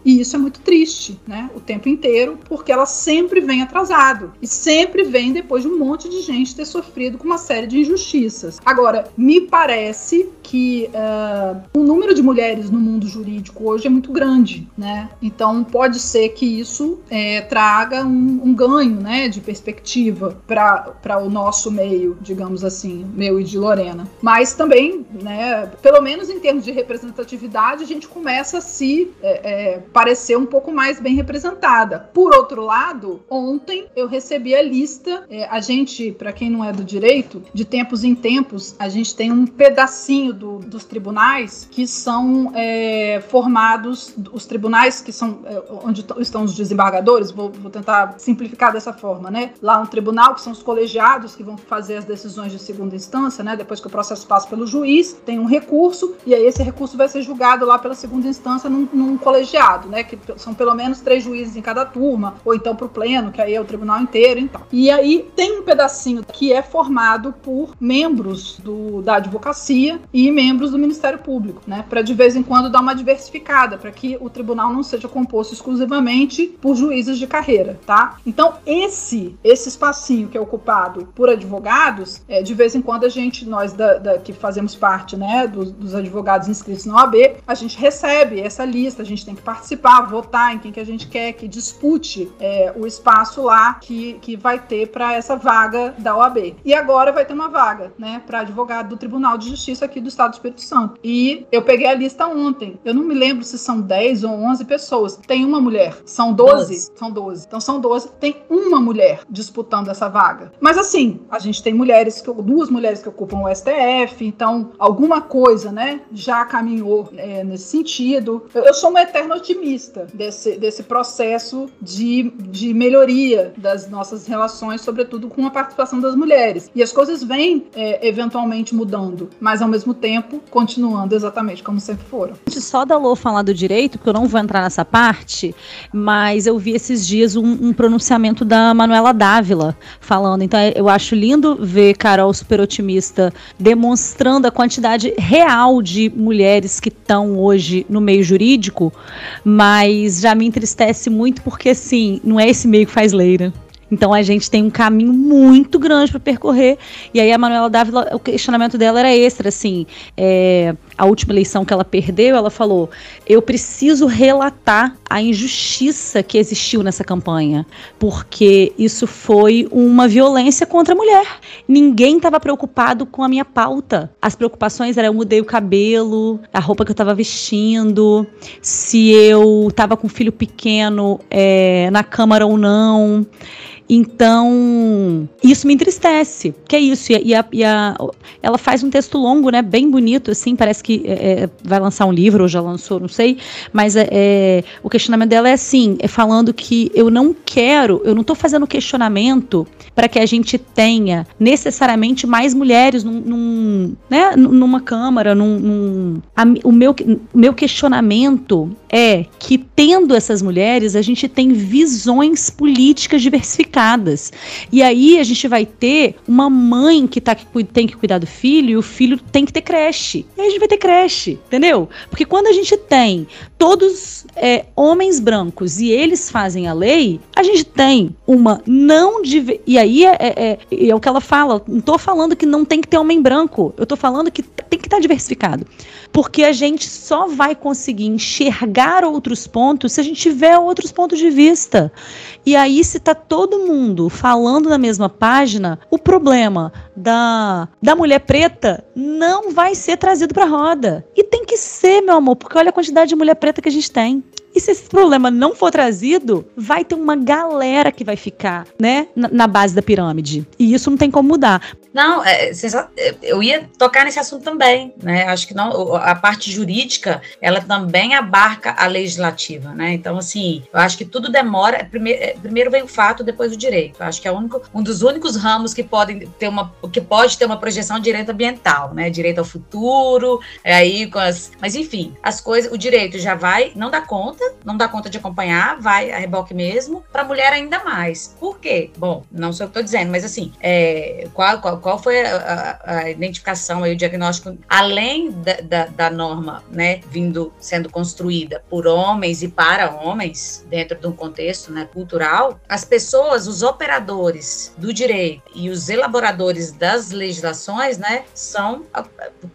E isso é muito triste, né? O tempo inteiro, porque ela sempre vem atrasado e sempre vem depois de um monte de gente ter sofrido com uma série de injustiças. Agora, me parece que uh, o número de mulheres no mundo jurídico hoje é muito grande, né? Então pode ser que isso é, traga um, um, ganho, né, de perspectiva para o nosso meio, digamos assim, meu e de Lorena. Mas também, né, pelo menos em termos de representatividade, a gente começa a se é, é, parecer um pouco mais bem representada. Por outro lado, ontem eu recebi a lista. É, a gente, para quem não é do direito, de tempos em tempos a gente tem um pedacinho do, dos tribunais que são é, formados, os tribunais que são é, onde estão os desembargadores, vou, vou, tentar simplificar dessa forma, né? Lá um tribunal, que são os colegiados que vão fazer as decisões de segunda instância, né? Depois que o processo passa pelo juiz, tem um recurso, e aí esse recurso vai ser julgado lá pela segunda instância num, num colegiado, né? Que são pelo menos três juízes em cada turma, ou então para o pleno, que aí é o tribunal inteiro, então. E aí tem um pedacinho que é formado por membros do, da advocacia e membros do Ministério Público, né? Para de vez em quando dar uma diversificada, para que o tribunal não seja composto exclusivamente por juízes de carreira, tá? Então, esse esse espacinho que é ocupado por advogados, é, de vez em quando a gente, nós da, da que fazemos parte, né, dos, dos, advogados inscritos na OAB, a gente recebe essa lista, a gente tem que participar, votar em quem que a gente quer que dispute é, o espaço lá que, que vai ter para essa vaga da OAB. E agora vai ter uma vaga, né, para advogado do Tribunal de Justiça aqui do Estado do Espírito Santo. E eu peguei a lista ontem. Eu não me lembro se são 10 ou 11 pessoas. Tem uma mulher. São 12? 12. São 12. Então são 12. Tem uma mulher disputando essa vaga. Mas assim, a gente tem mulheres, que, duas mulheres que ocupam o STF. Então, alguma coisa, né, já caminhou é, nesse sentido. Eu, eu, sou uma eterna otimista desse, desse processo de, de melhoria das nossas relações, sobretudo com a participação das mulheres. E as coisas vêm é, eventualmente mudando, mas ao mesmo tempo continuando exatamente como sempre foram. Só da Lô falar do direito, porque eu não vou entrar nessa parte, mas eu vi esses dias um, um pronunciamento da Manuela Dávila falando. Então eu acho lindo ver Carol super otimista demonstrando a quantidade real de mulheres que estão hoje no meio jurídico, mas já me entristece muito porque assim, não é esse meio que faz leira. Então a gente tem um caminho muito grande para percorrer. E aí a Manuela Dávila, o questionamento dela era extra, assim. É, a última eleição que ela perdeu, ela falou: eu preciso relatar a injustiça que existiu nessa campanha, porque isso foi uma violência contra a mulher. Ninguém estava preocupado com a minha pauta. As preocupações eram: eu mudei o cabelo, a roupa que eu estava vestindo, se eu estava com um filho pequeno é, na câmara ou não. Então, isso me entristece. Que é isso. E, a, e a, ela faz um texto longo, né? Bem bonito, assim. Parece que é, é, vai lançar um livro, ou já lançou, não sei. Mas é, é, o questionamento dela é assim: é falando que eu não quero, eu não estou fazendo questionamento para que a gente tenha necessariamente mais mulheres num, num né, numa Câmara, num. num a, o meu, meu questionamento é que, tendo essas mulheres, a gente tem visões políticas diversificadas e aí a gente vai ter uma mãe que, tá, que tem que cuidar do filho e o filho tem que ter creche. E aí a gente vai ter creche, entendeu? Porque quando a gente tem todos é, homens brancos e eles fazem a lei, a gente tem uma não. E aí é, é, é, é o que ela fala. Não tô falando que não tem que ter homem branco. Eu tô falando que tem que estar tá diversificado. Porque a gente só vai conseguir enxergar outros pontos se a gente tiver outros pontos de vista. E aí, se tá todo mundo falando na mesma página, o problema da, da mulher preta não vai ser trazido para roda. E tem que ser, meu amor, porque olha a quantidade de mulher preta que a gente tem. E se esse problema não for trazido, vai ter uma galera que vai ficar, né, na, na base da pirâmide. E isso não tem como mudar. Não, é, eu ia tocar nesse assunto também, né? Acho que não, a parte jurídica, ela também abarca a legislativa, né? Então, assim, eu acho que tudo demora. Primeiro, é, primeiro vem o fato, depois o direito. Eu acho que é único, um dos únicos ramos que podem ter uma, que pode ter uma projeção de direito ambiental, né? Direito ao futuro, é aí com as, mas enfim, as coisas, o direito já vai, não dá conta, não dá conta de acompanhar, vai a reboque mesmo. Para a mulher ainda mais. Por quê? Bom, não sei o que estou dizendo, mas assim, é, qual, qual qual foi a, a, a identificação aí, o diagnóstico, além da, da, da, norma, né, vindo sendo construída por homens e para homens, dentro de um contexto né, cultural, as pessoas, os operadores do direito e os elaboradores das legislações, né, são,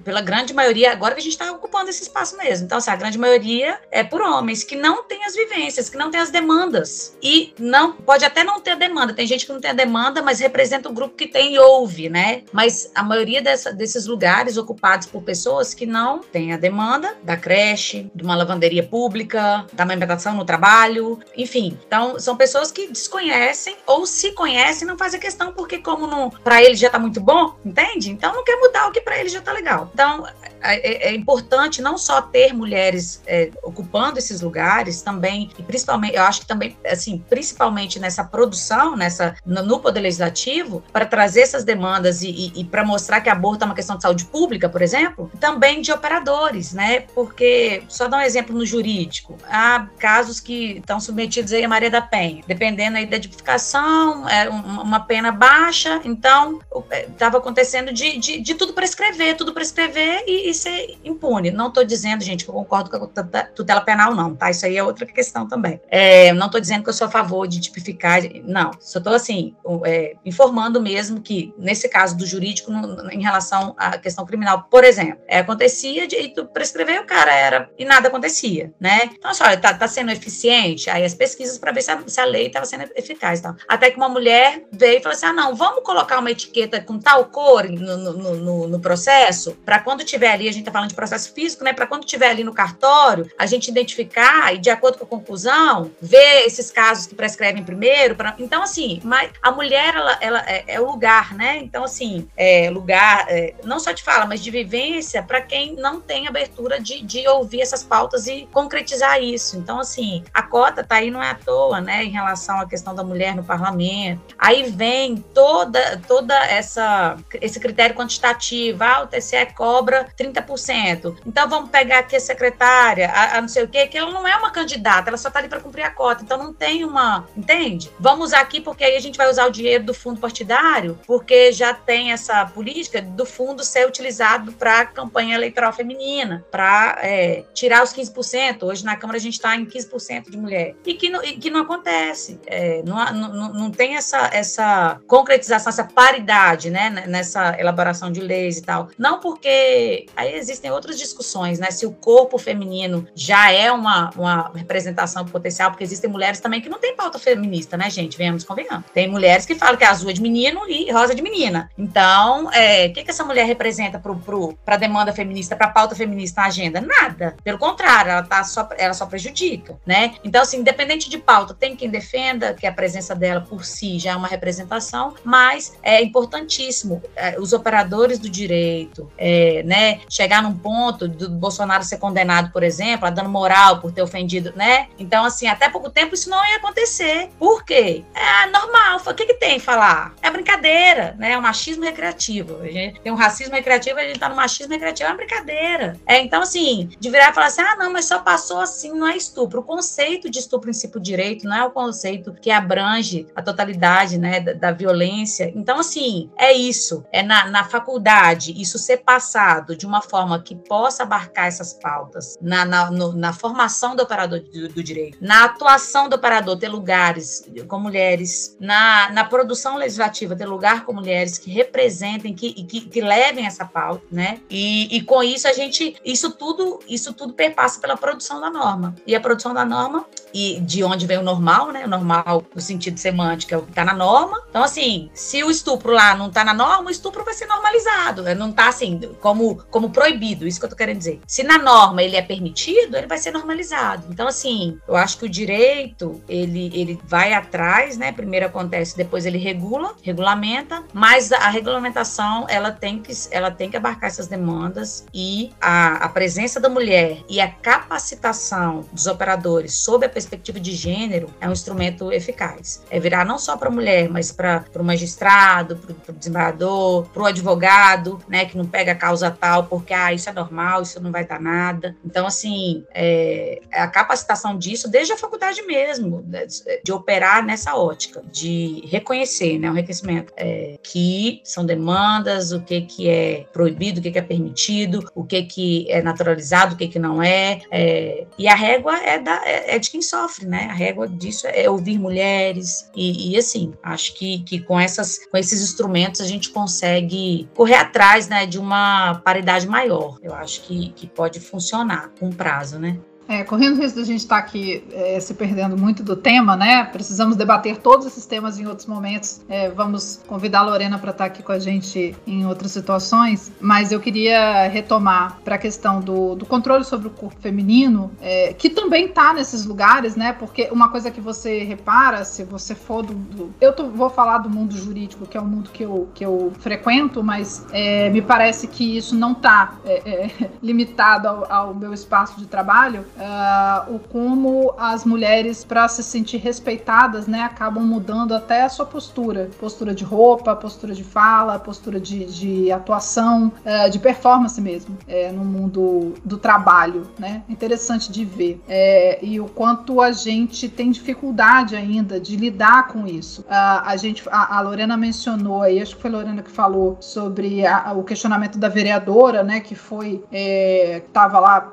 pela grande maioria, agora que a gente está ocupando esse espaço mesmo. Então, assim, a grande maioria é por homens que não têm as vivências, que não têm as demandas. E não pode até não ter demanda. Tem gente que não tem a demanda, mas representa o grupo que tem e ouve, né? Mas a maioria dessa, desses lugares ocupados por pessoas que não têm a demanda da creche, de uma lavanderia pública, da alimentação no trabalho, enfim. Então, são pessoas que desconhecem ou se conhecem não fazem questão porque como para ele já tá muito bom, entende? Então não quer mudar o que para ele já tá legal. Então, é, é, é, importante não só ter mulheres é, ocupando esses lugares, também, e principalmente, eu acho que também, assim, principalmente nessa produção, nessa, no, no Poder Legislativo, para trazer essas demandas e, e, e para mostrar que aborto é uma questão de saúde pública, por exemplo, também de operadores, né? Porque, só dar um exemplo no jurídico, há casos que estão submetidos aí a Maria da Penha, dependendo aí da edificação, é uma pena baixa, então estava acontecendo de, de, de tudo prescrever, tudo prescrever e, e ser impune. Não estou dizendo, gente, que eu concordo com a tutela penal, não, tá? Isso aí é outra questão também. É, não estou dizendo que eu sou a favor de tipificar, não. Só estou, assim, é, informando mesmo que, nesse caso do jurídico, no, em relação à questão criminal, por exemplo, é, acontecia de tu prescrever, o cara era, e nada acontecia, né? Então, assim, olha, tá, tá sendo eficiente? Aí as pesquisas para ver se a, se a lei estava sendo eficaz. Tá? Até que uma mulher veio e falou assim: ah, não, vamos colocar uma etiqueta com tal cor no, no, no, no processo, para quando tiver ali a gente está falando de processo físico, né? Para quando estiver ali no cartório, a gente identificar e, de acordo com a conclusão, ver esses casos que prescrevem primeiro. Pra... Então, assim, mas a mulher, ela, ela é, é o lugar, né? Então, assim, é lugar, é, não só de fala, mas de vivência para quem não tem abertura de, de ouvir essas pautas e concretizar isso. Então, assim, a cota tá aí não é à toa, né? Em relação à questão da mulher no parlamento. Aí vem toda, toda essa, esse critério quantitativo. Ah, o TCE cobra 30 30%. Então vamos pegar aqui a secretária, a, a não sei o quê, que ela não é uma candidata, ela só está ali para cumprir a cota. Então não tem uma. Entende? Vamos aqui porque aí a gente vai usar o dinheiro do fundo partidário, porque já tem essa política do fundo ser utilizado para campanha eleitoral feminina, para é, tirar os 15%. Hoje na Câmara a gente está em 15% de mulher. E que não, e que não acontece. É, não, não, não tem essa, essa concretização, essa paridade né, nessa elaboração de leis e tal. Não porque Aí existem outras discussões, né? Se o corpo feminino já é uma, uma representação potencial, porque existem mulheres também que não têm pauta feminista, né, gente? Venhamos convenhando. Tem mulheres que falam que é azul é de menino e rosa é de menina. Então, é, o que, que essa mulher representa para a demanda feminista, para a pauta feminista na agenda? Nada. Pelo contrário, ela, tá só, ela só prejudica, né? Então, assim, independente de pauta, tem quem defenda que a presença dela por si já é uma representação, mas é importantíssimo é, os operadores do direito, é, né? chegar num ponto do Bolsonaro ser condenado, por exemplo, a dando moral por ter ofendido, né? Então, assim, até pouco tempo isso não ia acontecer. Por quê? É normal. O que, que tem falar? É brincadeira, né? É um machismo recreativo. A gente tem um racismo recreativo, a gente tá no machismo recreativo, é uma brincadeira. É, então, assim, de virar e falar assim, ah, não, mas só passou assim, não é estupro. O conceito de estupro princípio direito não é o conceito que abrange a totalidade, né, da, da violência. Então, assim, é isso. É na, na faculdade, isso ser passado de uma forma que possa abarcar essas pautas na, na, no, na formação do operador do, do, direito, na atuação do operador, ter lugares com mulheres, na, na produção legislativa, ter lugar com mulheres que representem, que, que, que levem essa pauta, né? E, e com isso a gente, isso tudo, isso tudo perpassa pela produção da norma. E a produção da norma, e de onde vem o normal, né? O normal no sentido semântico é o que está na norma. Então, assim, se o estupro lá não está na norma, o estupro vai ser normalizado. Não está assim, como, como proibido, isso que eu tô querendo dizer. Se na norma ele é permitido, ele vai ser normalizado. Então, assim, eu acho que o direito, ele, ele vai atrás, né? Primeiro acontece, depois ele regula, regulamenta, mas a regulamentação, ela tem que, ela tem que abarcar essas demandas e a, a presença da mulher e a capacitação dos operadores sob a perspectiva de gênero é um instrumento eficaz. É virar não só para a mulher, mas para o magistrado, para o desembargador, para o advogado, né, que não pega a causa tal porque ah, isso é normal, isso não vai dar nada. Então, assim, é, a capacitação disso desde a faculdade mesmo, né, de operar nessa ótica, de reconhecer, né, o reconhecimento, é, que são demandas, o que, que é proibido, o que, que é permitido, o que, que é naturalizado, o que, que não é, é e a régua é, da, é, é, de quem sofre, né, a régua disso é ouvir mulheres, e, e assim, acho que, que com, essas, com esses instrumentos a gente consegue correr atrás, né, de uma paridade maior, eu acho que, que pode funcionar com prazo, né. É, correndo o risco de a gente estar tá aqui é, se perdendo muito do tema, né? Precisamos debater todos esses temas em outros momentos. É, vamos convidar a Lorena para estar tá aqui com a gente em outras situações, mas eu queria retomar para a questão do, do, controle sobre o corpo feminino, é, que também está nesses lugares, né? Porque uma coisa que você repara, se você for do. do eu tô, vou falar do mundo jurídico, que é o mundo que eu, que eu frequento, mas é, me parece que isso não está é, (laughs) limitado ao, ao meu espaço de trabalho uh, o como as mulheres, para se sentir respeitadas, né, acabam mudando até a sua postura. Postura de roupa, postura de fala, postura de, de atuação, uh, de performance mesmo, é, no mundo do trabalho, né? Interessante de ver. É, e o quanto a gente tem dificuldade ainda de lidar com isso. Uh, a gente, a, a, Lorena mencionou aí, acho que foi a Lorena que falou sobre a, o questionamento da vereadora, né, que foi, estava é, lá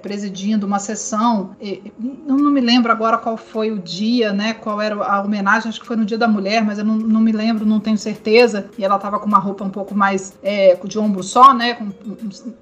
presidindo uma sessão, eu não me lembro agora qual foi o dia, né? Qual era a homenagem, acho que foi no Dia da Mulher, mas eu não, não me lembro, não tenho certeza. E ela tava com uma roupa um pouco mais é, de ombro só, né? Com,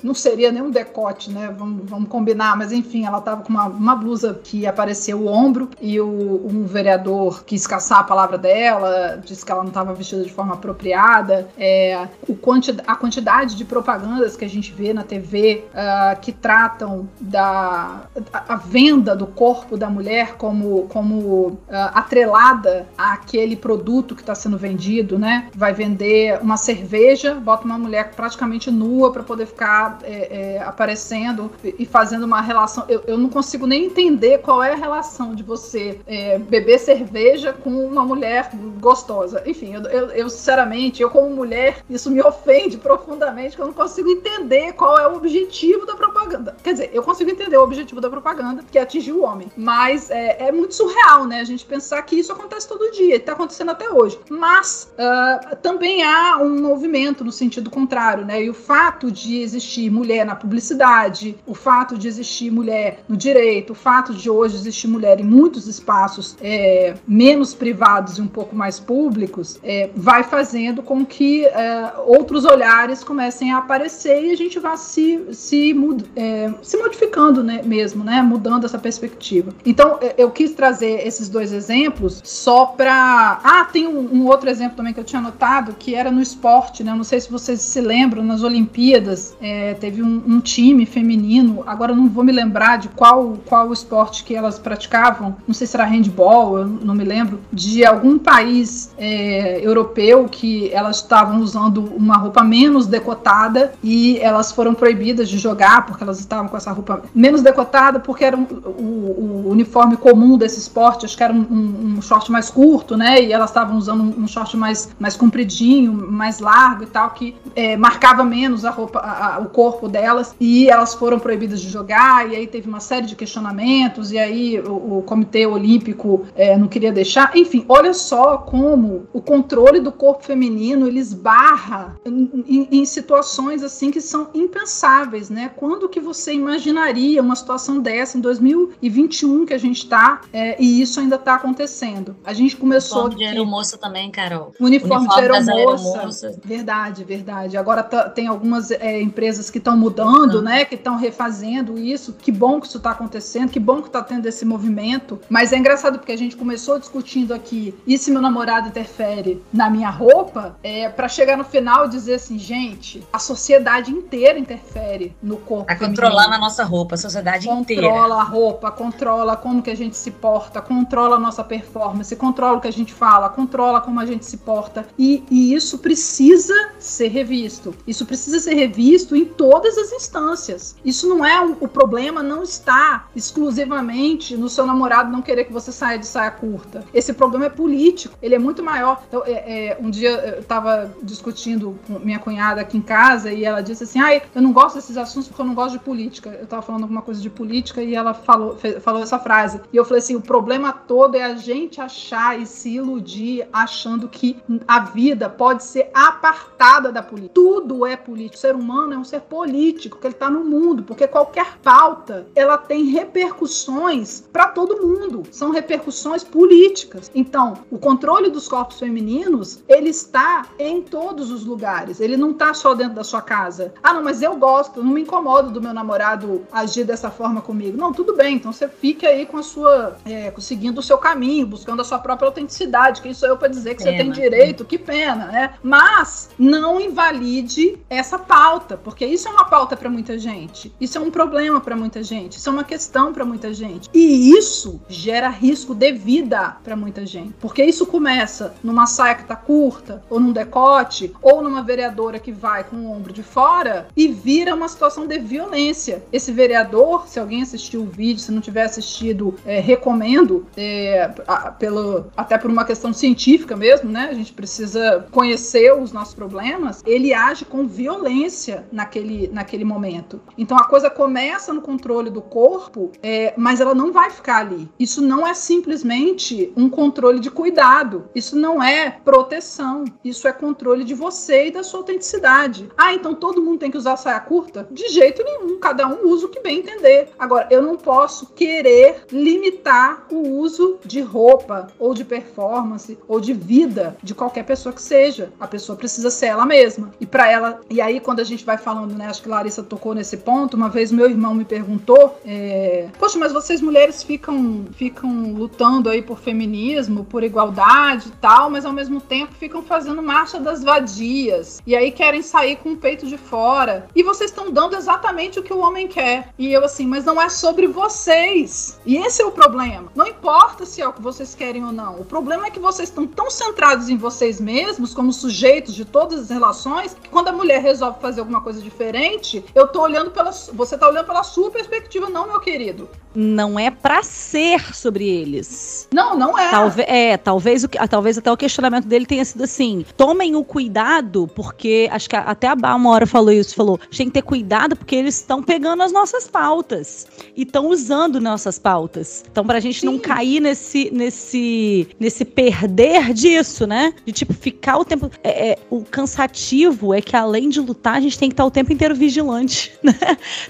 não seria nem um decote, né? Vamos, vamos combinar, mas enfim, ela tava com uma, uma blusa que aparecia o ombro e o, um vereador quis caçar a palavra dela, disse que ela não estava vestida de forma apropriada. É, o quanti, a quantidade de propagandas que a gente vê na TV uh, ah, que tratam da, a, venda do corpo da mulher como, como uh, atrelada àquele produto que está sendo vendido, né? Vai vender uma cerveja, bota uma mulher praticamente nua para poder ficar é, é, aparecendo e fazendo uma relação. Eu, eu não consigo nem entender qual é a relação de você é, beber cerveja com uma mulher gostosa. Enfim, eu, eu, eu, sinceramente, eu como mulher, isso me ofende profundamente, que eu não consigo entender qual é o objetivo da propaganda. Quer dizer, eu consigo entender o objetivo da propaganda que atingiu o homem. Mas é, é, muito surreal, né? A gente pensar que isso acontece todo dia, está acontecendo até hoje. Mas uh, também há um movimento no sentido contrário, né? E o fato de existir mulher na publicidade, o fato de existir mulher no direito, o fato de hoje existir mulher em muitos espaços é, menos privados e um pouco mais públicos, é, vai fazendo com que é, outros olhares comecem a aparecer e a gente vá se, se, é, se modificando né, mesmo, né? Mudando essa perspectiva. Então, eu quis trazer esses dois exemplos só para. Ah, tem um, um, outro exemplo também que eu tinha notado, que era no esporte, né? Eu não sei se vocês se lembram, nas Olimpíadas, é, teve um, um, time feminino, agora não vou me lembrar de qual, qual esporte que elas praticavam, não sei se era handball, eu não me lembro, de algum país é, europeu que elas estavam usando uma roupa menos decotada e elas foram proibidas de jogar porque elas estavam com essa roupa menos decotada porque era um, o, o, uniforme comum desse esporte, acho que era um, um, um short mais curto, né? E elas estavam usando um, short mais, mais compridinho, mais largo e tal, que é, marcava menos a roupa, a, a, o corpo delas. E elas foram proibidas de jogar, e aí teve uma série de questionamentos, e aí o, o Comitê Olímpico é, não queria deixar. Enfim, olha só como o controle do corpo feminino ele esbarra em, em, em situações assim que são impensáveis, né? Quando que você imaginaria uma situação dessa em 2021 que a gente está é, e isso ainda está acontecendo. A gente começou. Uniforme de aeromoça também, Carol. Uniforme, uniforme de aeromoça. Verdade, verdade. Agora tá, tem algumas é, empresas que estão mudando, né? Que estão refazendo isso. Que bom que isso está acontecendo, que bom que está tendo esse movimento. Mas é engraçado porque a gente começou discutindo aqui e se meu namorado interfere na minha roupa, é para chegar no final e dizer assim, gente, a sociedade inteira interfere no corpo. A controlar na nossa roupa, a sociedade controla a roupa, controla como que a gente se porta, controla a nossa performance, controla o que a gente fala, controla como a gente se porta. E, e isso precisa ser revisto. Isso precisa ser revisto em todas as instâncias. Isso não é o problema, não está exclusivamente no seu namorado não querer que você saia de saia curta. Esse problema é político, ele é muito maior. Então, é, é, um dia eu estava discutindo com minha cunhada aqui em casa e ela disse assim: ai, eu não gosto desses assuntos porque eu não gosto de política. Eu estava falando alguma coisa de política e ela falou, fez, falou essa frase. E eu falei assim: o problema todo é a gente achar e se iludir achando que a vida pode ser apartada da política. Tudo é político. O ser humano é um ser político, que ele está no mundo, porque qualquer pauta ela tem repercussões para todo mundo. São repercussões políticas. Então, o controle dos corpos femininos ele está em todos os lugares. Ele não está só dentro da sua casa. Ah, não, mas eu gosto, não me incomodo do meu namorado agir dessa forma comigo. Não, tudo bem. Então você fique aí com a sua, é, seguindo o seu caminho, buscando a sua própria autenticidade. Quem sou eu para dizer que pena. você tem direito? Que pena, né? Mas não invalide essa pauta, porque isso é uma pauta para muita gente. Isso é um problema para muita gente. Isso é uma questão para muita gente. E isso gera risco de vida para muita gente, porque isso começa numa saia que tá curta, ou num decote, ou numa vereadora que vai com o ombro de fora e vira uma situação de violência. Esse vereador, se alguém assistiu o vídeo, se não tiver assistido, é, recomendo, é, a, pelo, até por uma questão científica mesmo, né? A gente precisa conhecer os nossos problemas. Ele age com violência naquele, naquele momento. Então a coisa começa no controle do corpo, é, mas ela não vai ficar ali. Isso não é simplesmente um controle de cuidado. Isso não é proteção. Isso é controle de você e da sua autenticidade. Ah, então todo mundo tem que usar saia curta? De jeito nenhum. Cada um usa o que bem entender. Agora, eu não posso querer limitar o uso de roupa ou de performance ou de vida de qualquer pessoa que seja. A pessoa precisa ser ela mesma. E para ela, e aí quando a gente vai falando, né, acho que Larissa tocou nesse ponto, uma vez meu irmão me perguntou, é, poxa, mas vocês mulheres ficam ficam lutando aí por feminismo, por igualdade e tal, mas ao mesmo tempo ficam fazendo marcha das vadias. E aí querem sair com o peito de fora. E vocês estão dando exatamente o que o homem quer. E eu assim, mas não é sobre vocês. E esse é o problema. Não importa se é o que vocês querem ou não. O problema é que vocês estão tão centrados em vocês mesmos, como sujeitos de todas as relações, que quando a mulher resolve fazer alguma coisa diferente, eu tô olhando pela. Você tá olhando pela sua perspectiva, não, meu querido. Não é para ser sobre eles. Não, não é. Talvez, é, talvez, talvez até o questionamento dele tenha sido assim: tomem o cuidado, porque acho que até a Bá uma hora falou isso, falou, a gente tem que ter cuidado porque eles estão pegando as nossas pautas e estão usando nossas pautas. Então, pra gente Sim. não cair nesse, nesse, nesse perder disso, né? De tipo, ficar o tempo. É, é, o cansativo é que além de lutar, a gente tem que estar o tempo inteiro vigilante, (laughs) né?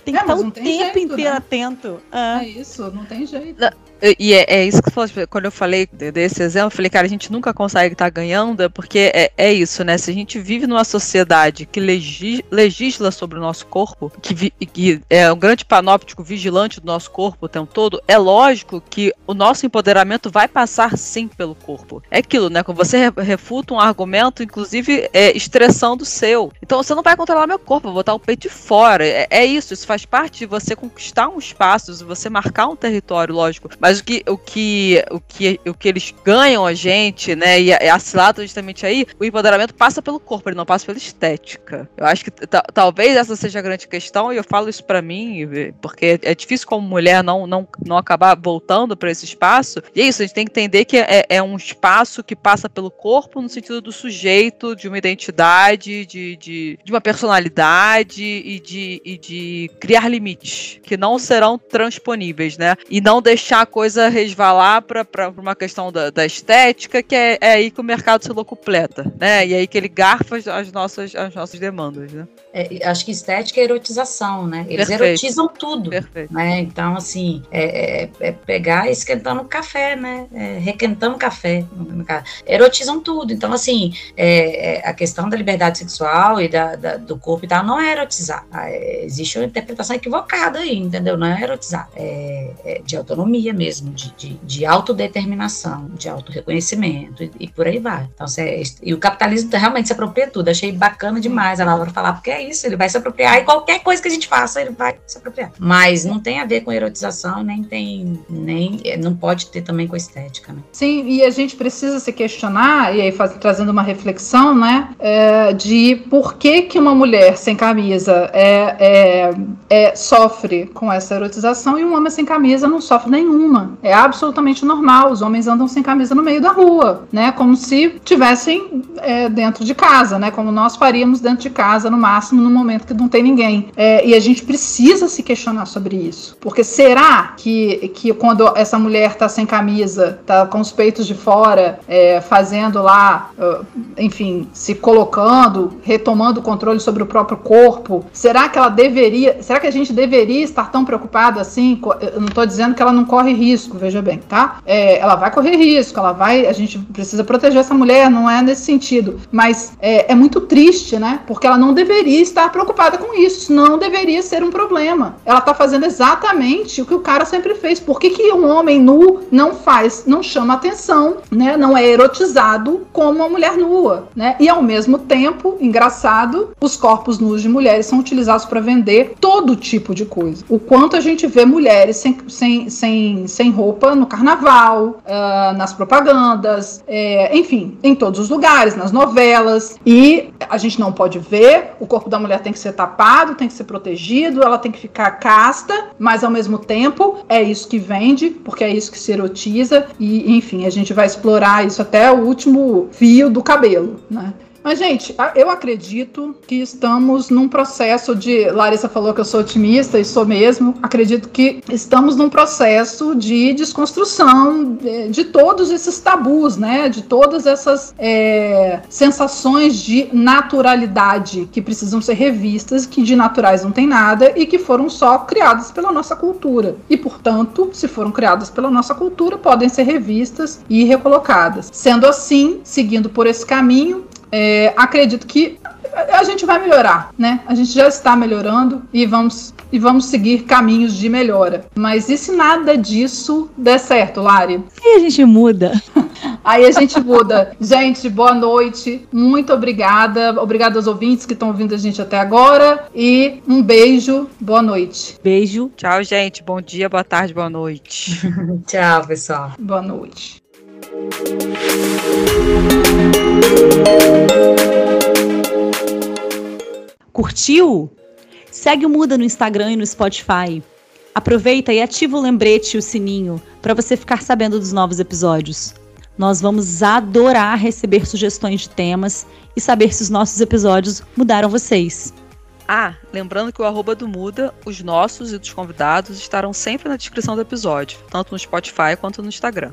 Tem que é, estar o tempo jeito, inteiro né? atento. É. é isso, não tem jeito. E é, é, isso que você falou, tipo, quando eu falei desse exemplo, eu falei, cara, a gente nunca consegue estar tá ganhando, é porque é, é isso, né? Se a gente vive numa sociedade que legis, legisla sobre o nosso corpo, que, vi, que, é um grande panóptico vigilante do nosso corpo o tempo todo, é lógico que o nosso empoderamento vai passar sim pelo corpo. É aquilo, né? Quando você refuta um argumento, inclusive é, estressando o seu. Então você não vai controlar meu corpo, vou botar o peito de fora. É, é isso, isso faz parte de você conquistar um espaço, de você marcar um território, lógico. Mas mas o que, o que, o que, o que eles ganham a gente, né? E a, a cilada justamente aí, o empoderamento passa pelo corpo, ele não passa pela estética. Eu acho que talvez essa seja a grande questão, e eu falo isso para mim, porque é difícil como mulher não, não, não acabar voltando para esse espaço. E é isso, a gente tem que entender que é, é um espaço que passa pelo corpo no sentido do sujeito, de uma identidade, de, de, de uma personalidade e de, e de criar limites que não serão transponíveis, né? E não deixar a coisa resvalar para uma questão da, da estética, que é, é, aí que o mercado se locupleta, né? E aí que ele garfa as nossas, as nossas demandas, né? É, acho que estética é erotização, né? Eles Perfeito. erotizam tudo, Perfeito. né? Então, assim, é, é, é pegar esquentando café, né? É, requentando café, erotizam tudo. Então, assim, é, a questão da liberdade sexual e da, da, do corpo e tal não é erotizar. Ah, existe uma interpretação equivocada aí, entendeu? Não é erotizar, é, de autonomia mesmo mesmo, de, de, de autodeterminação, de autorreconhecimento e, e por aí vai. Então, é, e o capitalismo realmente se apropria tudo. Achei bacana demais a Laura falar, porque é isso, ele vai se apropriar e qualquer coisa que a gente faça, ele vai se apropriar. Mas não tem a ver com erotização, nem tem, nem, não pode ter também com estética, né? Sim, e a gente precisa se questionar, e aí faz, trazendo uma reflexão, né, é, de por que que uma mulher sem camisa é, é, é, sofre com essa erotização e um homem sem camisa não sofre nenhuma. É absolutamente normal, os homens andam sem camisa no meio da rua, né, como se tivessem é, dentro de casa, né, como nós faríamos dentro de casa, no máximo, no momento que não tem ninguém. É, e a gente precisa se questionar sobre isso, porque será que, que quando essa mulher está sem camisa, está com os peitos de fora, é, fazendo lá, uh, enfim, se colocando, retomando o controle sobre o próprio corpo, será que ela deveria, será que a gente deveria estar tão preocupado assim? Eu não estou dizendo que ela não corre risco, veja bem, tá? É, ela vai correr risco, ela vai, a gente precisa proteger essa mulher, não é nesse sentido, mas é, é muito triste, né? Porque ela não deveria estar preocupada com isso, não deveria ser um problema. Ela está fazendo exatamente o que o cara sempre fez. Por que, que um homem nu não faz, não chama atenção, né? Não é erotizado como uma mulher nua, né? E ao mesmo tempo, engraçado, os corpos nus de mulheres são utilizados para vender todo tipo de coisa. O quanto a gente vê mulheres sem, sem, sem, sem roupa no carnaval, uh, nas propagandas, é, enfim, em todos os lugares, nas novelas. E a gente não pode ver, o corpo da mulher tem que ser tapado, tem que ser protegido, ela tem que ficar casta, mas ao mesmo tempo é isso que vende, porque é isso que se erotiza. E, enfim, a gente vai explorar isso até o último fio do cabelo, né? Mas, gente, eu acredito que estamos num processo de. Larissa falou que eu sou otimista e sou mesmo. Acredito que estamos num processo de desconstrução de, de todos esses tabus, né? De todas essas é, sensações de naturalidade que precisam ser revistas, que de naturais não tem nada e que foram só criadas pela nossa cultura. E, portanto, se foram criadas pela nossa cultura, podem ser revistas e recolocadas. Sendo assim, seguindo por esse caminho, é, acredito que a gente vai melhorar, né? A gente já está melhorando e vamos e vamos seguir caminhos de melhora. Mas e se nada disso der certo, Lari? E a gente muda. (laughs) Aí a gente muda. gente, boa noite. Muito obrigada. Obrigada aos ouvintes que estão ouvindo a gente até agora. E um beijo. Boa noite. Beijo. Tchau, gente. Bom dia, boa tarde, boa noite. (laughs) Tchau, pessoal. Boa noite. Curtiu? Segue o Muda no Instagram e no Spotify. Aproveita e ativa o lembrete e o sininho para você ficar sabendo dos novos episódios. Nós vamos adorar receber sugestões de temas e saber se os nossos episódios mudaram vocês. Ah, lembrando que o arroba do Muda, os nossos e dos convidados estarão sempre na descrição do episódio, tanto no Spotify quanto no Instagram.